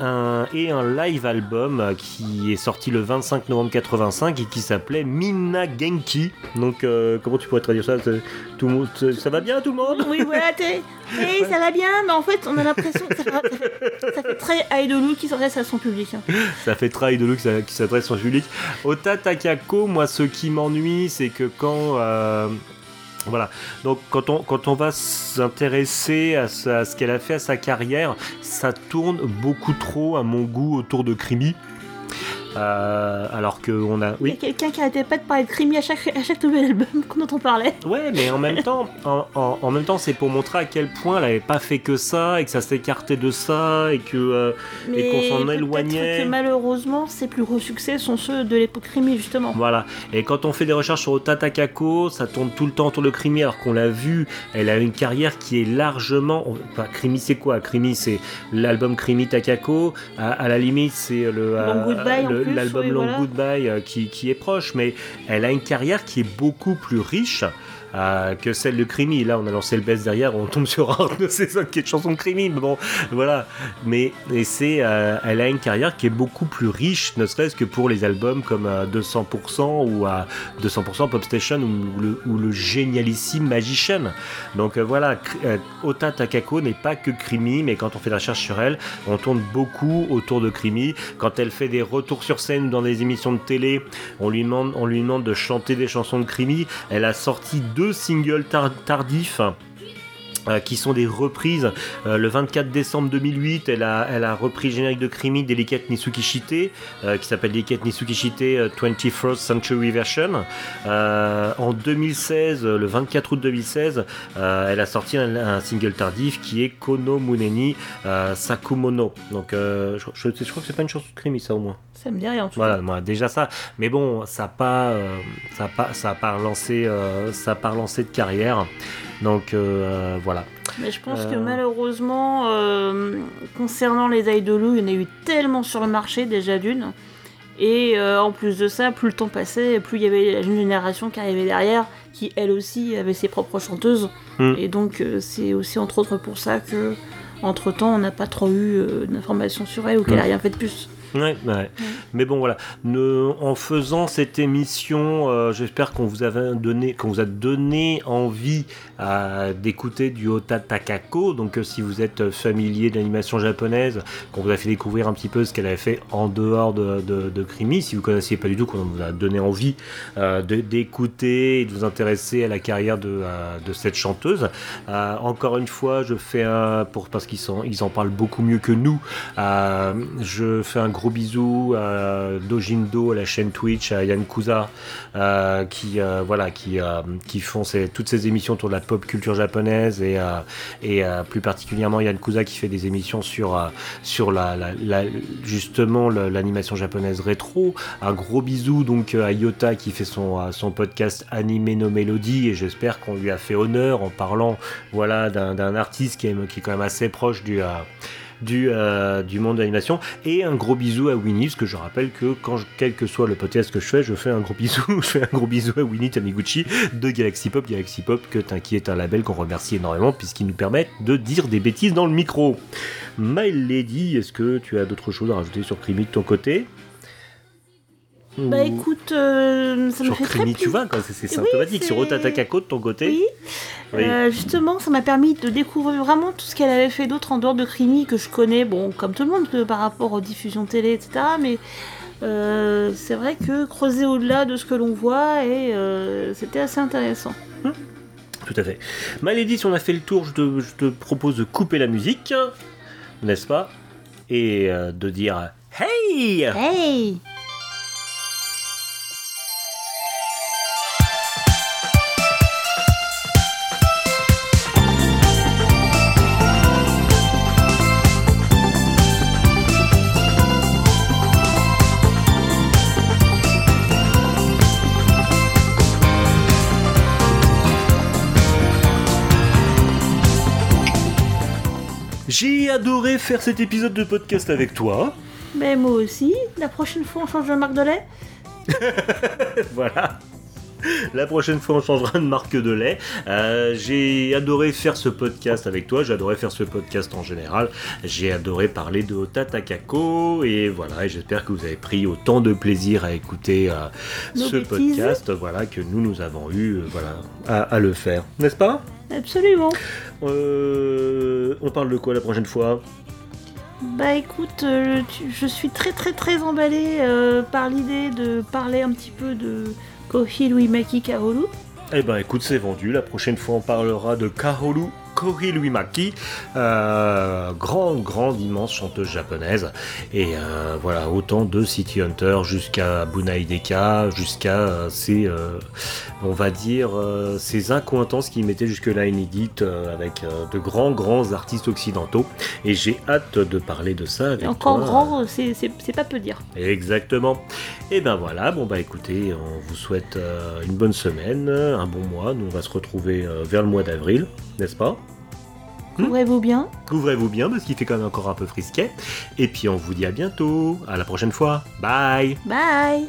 [SPEAKER 4] Un- et un live album qui est sorti le 25 novembre 85 et qui s'appelait Minna Genki. Donc, euh, comment tu pourrais traduire ça? Tout, le monde- Ça va bien tout le monde?
[SPEAKER 2] Oui, voilà, t'es. Oui, ça va bien, mais en fait, on a l'impression que ça fait, ça très idolou qui s'adresse à son public. hein.
[SPEAKER 4] Ça fait luxe euh, qui s'adresse au public. Ota Takako, moi, ce qui m'ennuie, c'est que quand. euh, voilà, donc quand on, va s'intéresser à, ce- qu'elle a fait à sa carrière, ça tourne beaucoup trop à mon goût autour de Krimi. Euh, alors qu'on a.
[SPEAKER 2] Il y a
[SPEAKER 4] Oui.
[SPEAKER 2] quelqu'un qui arrêtait pas de parler de Creamy à chaque, à chaque nouvel album dont on parlait.
[SPEAKER 4] Ouais, mais en même temps, en, en- en même temps, c'est pour montrer à quel point elle avait pas fait que ça et que ça s'écartait de ça et que. euh,
[SPEAKER 2] Mais
[SPEAKER 4] qu'on s'en éloignait.
[SPEAKER 2] que malheureusement, ses plus gros succès sont ceux de l'époque Creamy, justement.
[SPEAKER 4] Voilà. Et quand on fait des recherches sur Ota Takako, ça tourne tout le temps autour de Krimi, alors qu'on l'a vu, elle a une carrière qui est largement. Enfin, Krimi, c'est quoi? Krimi, c'est l'album Krimi Takako. À, à la limite, c'est le
[SPEAKER 2] Goodbye,
[SPEAKER 4] le-
[SPEAKER 2] plus,
[SPEAKER 4] l'album
[SPEAKER 2] oui,
[SPEAKER 4] Long
[SPEAKER 2] voilà.
[SPEAKER 4] Goodbye euh, qui, qui est proche, mais elle a une carrière qui est beaucoup plus riche. Euh, que celle de Krimi. Là, on a lancé le best derrière, on tombe sur de ces qui est de chanson de Krimi. Mais bon, voilà. Mais c'est, euh, elle a une carrière qui est beaucoup plus riche, ne serait-ce que pour les albums comme euh, 200% ou à 200% Pop Station ou le, ou le génialissime Magician. Donc euh, voilà, euh, Ota Takako n'est pas que Krimi, mais quand on fait la recherche sur elle, on tourne beaucoup autour de Krimi. Quand elle fait des retours sur scène dans des émissions de télé, on lui demande, on lui demande de chanter des chansons de Krimi. Elle a sorti deux singles tar- tardifs. Euh, qui sont des reprises. Euh, le 24 décembre 2008, elle a, elle a repris le générique de Krimi Delicate Nisukishite, euh, qui s'appelle Delicate Nisukishite euh, 21st Century Version. Euh, en 2016, euh, le 24 août 2016, euh, elle a sorti un, un single tardif qui est Kono Muneni euh, Sakumono. Donc, euh, je, je, je crois que c'est pas une chanson de Krimi, ça au moins.
[SPEAKER 2] Ça me dit rien, en tout
[SPEAKER 4] Voilà, moi, déjà ça. Mais bon, ça n'a pas, euh, ça a pas, ça a pas relancé, euh, ça a pas relancé de carrière. Donc euh, voilà.
[SPEAKER 2] Mais je pense que
[SPEAKER 4] Euh.
[SPEAKER 2] malheureusement, euh, concernant les idolous, il y en a eu tellement sur le marché déjà d'une. Et euh, en plus de ça, plus le temps passait, plus il y avait la jeune génération qui arrivait derrière, qui elle aussi avait ses propres chanteuses.
[SPEAKER 4] Mm.
[SPEAKER 2] Et donc euh, c'est aussi entre autres pour ça que, entre temps, on n'a pas trop eu euh, d'informations sur elle ou qu'elle
[SPEAKER 4] Mm.
[SPEAKER 2] a rien fait de plus.
[SPEAKER 4] Ouais. Mais bon, voilà. Ne- en faisant cette émission, euh, j'espère qu'on vous, vous a donné envie euh, d'écouter du Ota Takako. Donc, euh, si vous êtes familier de l'animation japonaise, qu'on vous a fait découvrir un petit peu ce qu'elle avait fait en dehors de, de, Krimi, si vous connaissiez pas du tout, qu'on vous a donné envie d'écouter et de vous intéresser à la carrière de, de cette chanteuse. Encore une fois, je fais un, pour, parce qu'ils ils en parlent beaucoup mieux que nous, je fais un gros bisou à Dojindo, à la chaîne Twitch, à Yann Kuza, euh, qui, euh, voilà, qui, euh, qui font toutes ces émissions autour de la pop culture japonaise et, plus particulièrement Yann Kuza qui fait des émissions sur, sur la, justement l'animation japonaise rétro. Un gros bisou donc à Yota qui fait son, son podcast Anime no Melody et j'espère qu'on lui a fait honneur en parlant voilà, d'un artiste qui est, qui est quand même assez proche du, du, euh, du monde de l'animation. Et un gros bisou à Winnie, parce que je rappelle que quand quel que soit le podcast que je fais, je fais un gros bisou, je fais un gros bisou à Winnie Taniguchi de Galaxy Pop, Galaxy Pop, que qui un label qu'on remercie énormément puisqu'il nous permet de dire des bêtises dans le micro. My Lady, est-ce que tu as d'autres choses à rajouter sur Crimi de ton côté?
[SPEAKER 2] Bah
[SPEAKER 4] Ou-
[SPEAKER 2] écoute, euh, ça me fait très
[SPEAKER 4] Crimi, tu
[SPEAKER 2] plaisir.
[SPEAKER 4] vois, c'est
[SPEAKER 2] Oui,
[SPEAKER 4] symptomatique. Sur
[SPEAKER 2] c'est-
[SPEAKER 4] Otatakako de ton côté
[SPEAKER 2] Oui.
[SPEAKER 4] Oui.
[SPEAKER 2] Euh, justement, ça m'a permis de découvrir vraiment tout ce qu'elle avait fait d'autre en dehors de Crimi que je connais, bon, comme tout le monde, que par rapport aux diffusions télé, etc. Mais euh, c'est vrai que creuser au-delà de ce que l'on voit, et euh, c'était assez intéressant.
[SPEAKER 4] Tout à fait. Malédie, si on a fait le tour, je te, je te propose de couper la musique, n'est-ce pas? Et euh, de dire Hey
[SPEAKER 2] Hey
[SPEAKER 4] J'ai adoré faire cet épisode de podcast avec toi.
[SPEAKER 2] Mais moi aussi, la prochaine fois on change de marque de lait
[SPEAKER 4] Voilà. La prochaine fois, on changera de marque de lait. Euh, j'ai adoré faire ce podcast avec toi. J'ai adoré faire ce podcast en général. J'ai adoré parler de Ota Takako. Et voilà, et j'espère que vous avez pris autant de plaisir à écouter euh, ce
[SPEAKER 2] bêtises.
[SPEAKER 4] podcast voilà, que nous, nous avons eu euh, voilà, à, à le faire. N'est-ce pas?
[SPEAKER 2] Absolument.
[SPEAKER 4] Euh, On parle de quoi la prochaine fois?
[SPEAKER 2] Bah écoute, euh, tu- je suis très très très emballée euh, par l'idée de parler un petit peu de Kohi Maki Kaoru.
[SPEAKER 4] Eh ben écoute, c'est vendu. La prochaine fois, on parlera de Karolu Kori Luimaki, euh, grande, grande, immense chanteuse japonaise. Et euh, voilà, autant de City Hunter jusqu'à Bunai Deka, jusqu'à euh, ces, on va dire, ces incointances qui mettaient jusque-là inédites avec de grands, grands artistes occidentaux. Et j'ai hâte de parler de ça. Avec
[SPEAKER 8] encore grand, c'est pas peu dire.
[SPEAKER 4] Exactement. Et ben voilà, bon bah écoutez, on vous souhaite une bonne semaine, un bon mois. Nous, on va se retrouver vers le mois d'avril, n'est-ce pas?
[SPEAKER 8] Couvrez-vous bien?
[SPEAKER 4] Couvrez-vous bien parce qu'il fait quand même encore un peu frisquet. Et puis on vous dit à bientôt. À la prochaine fois. Bye.
[SPEAKER 8] Bye.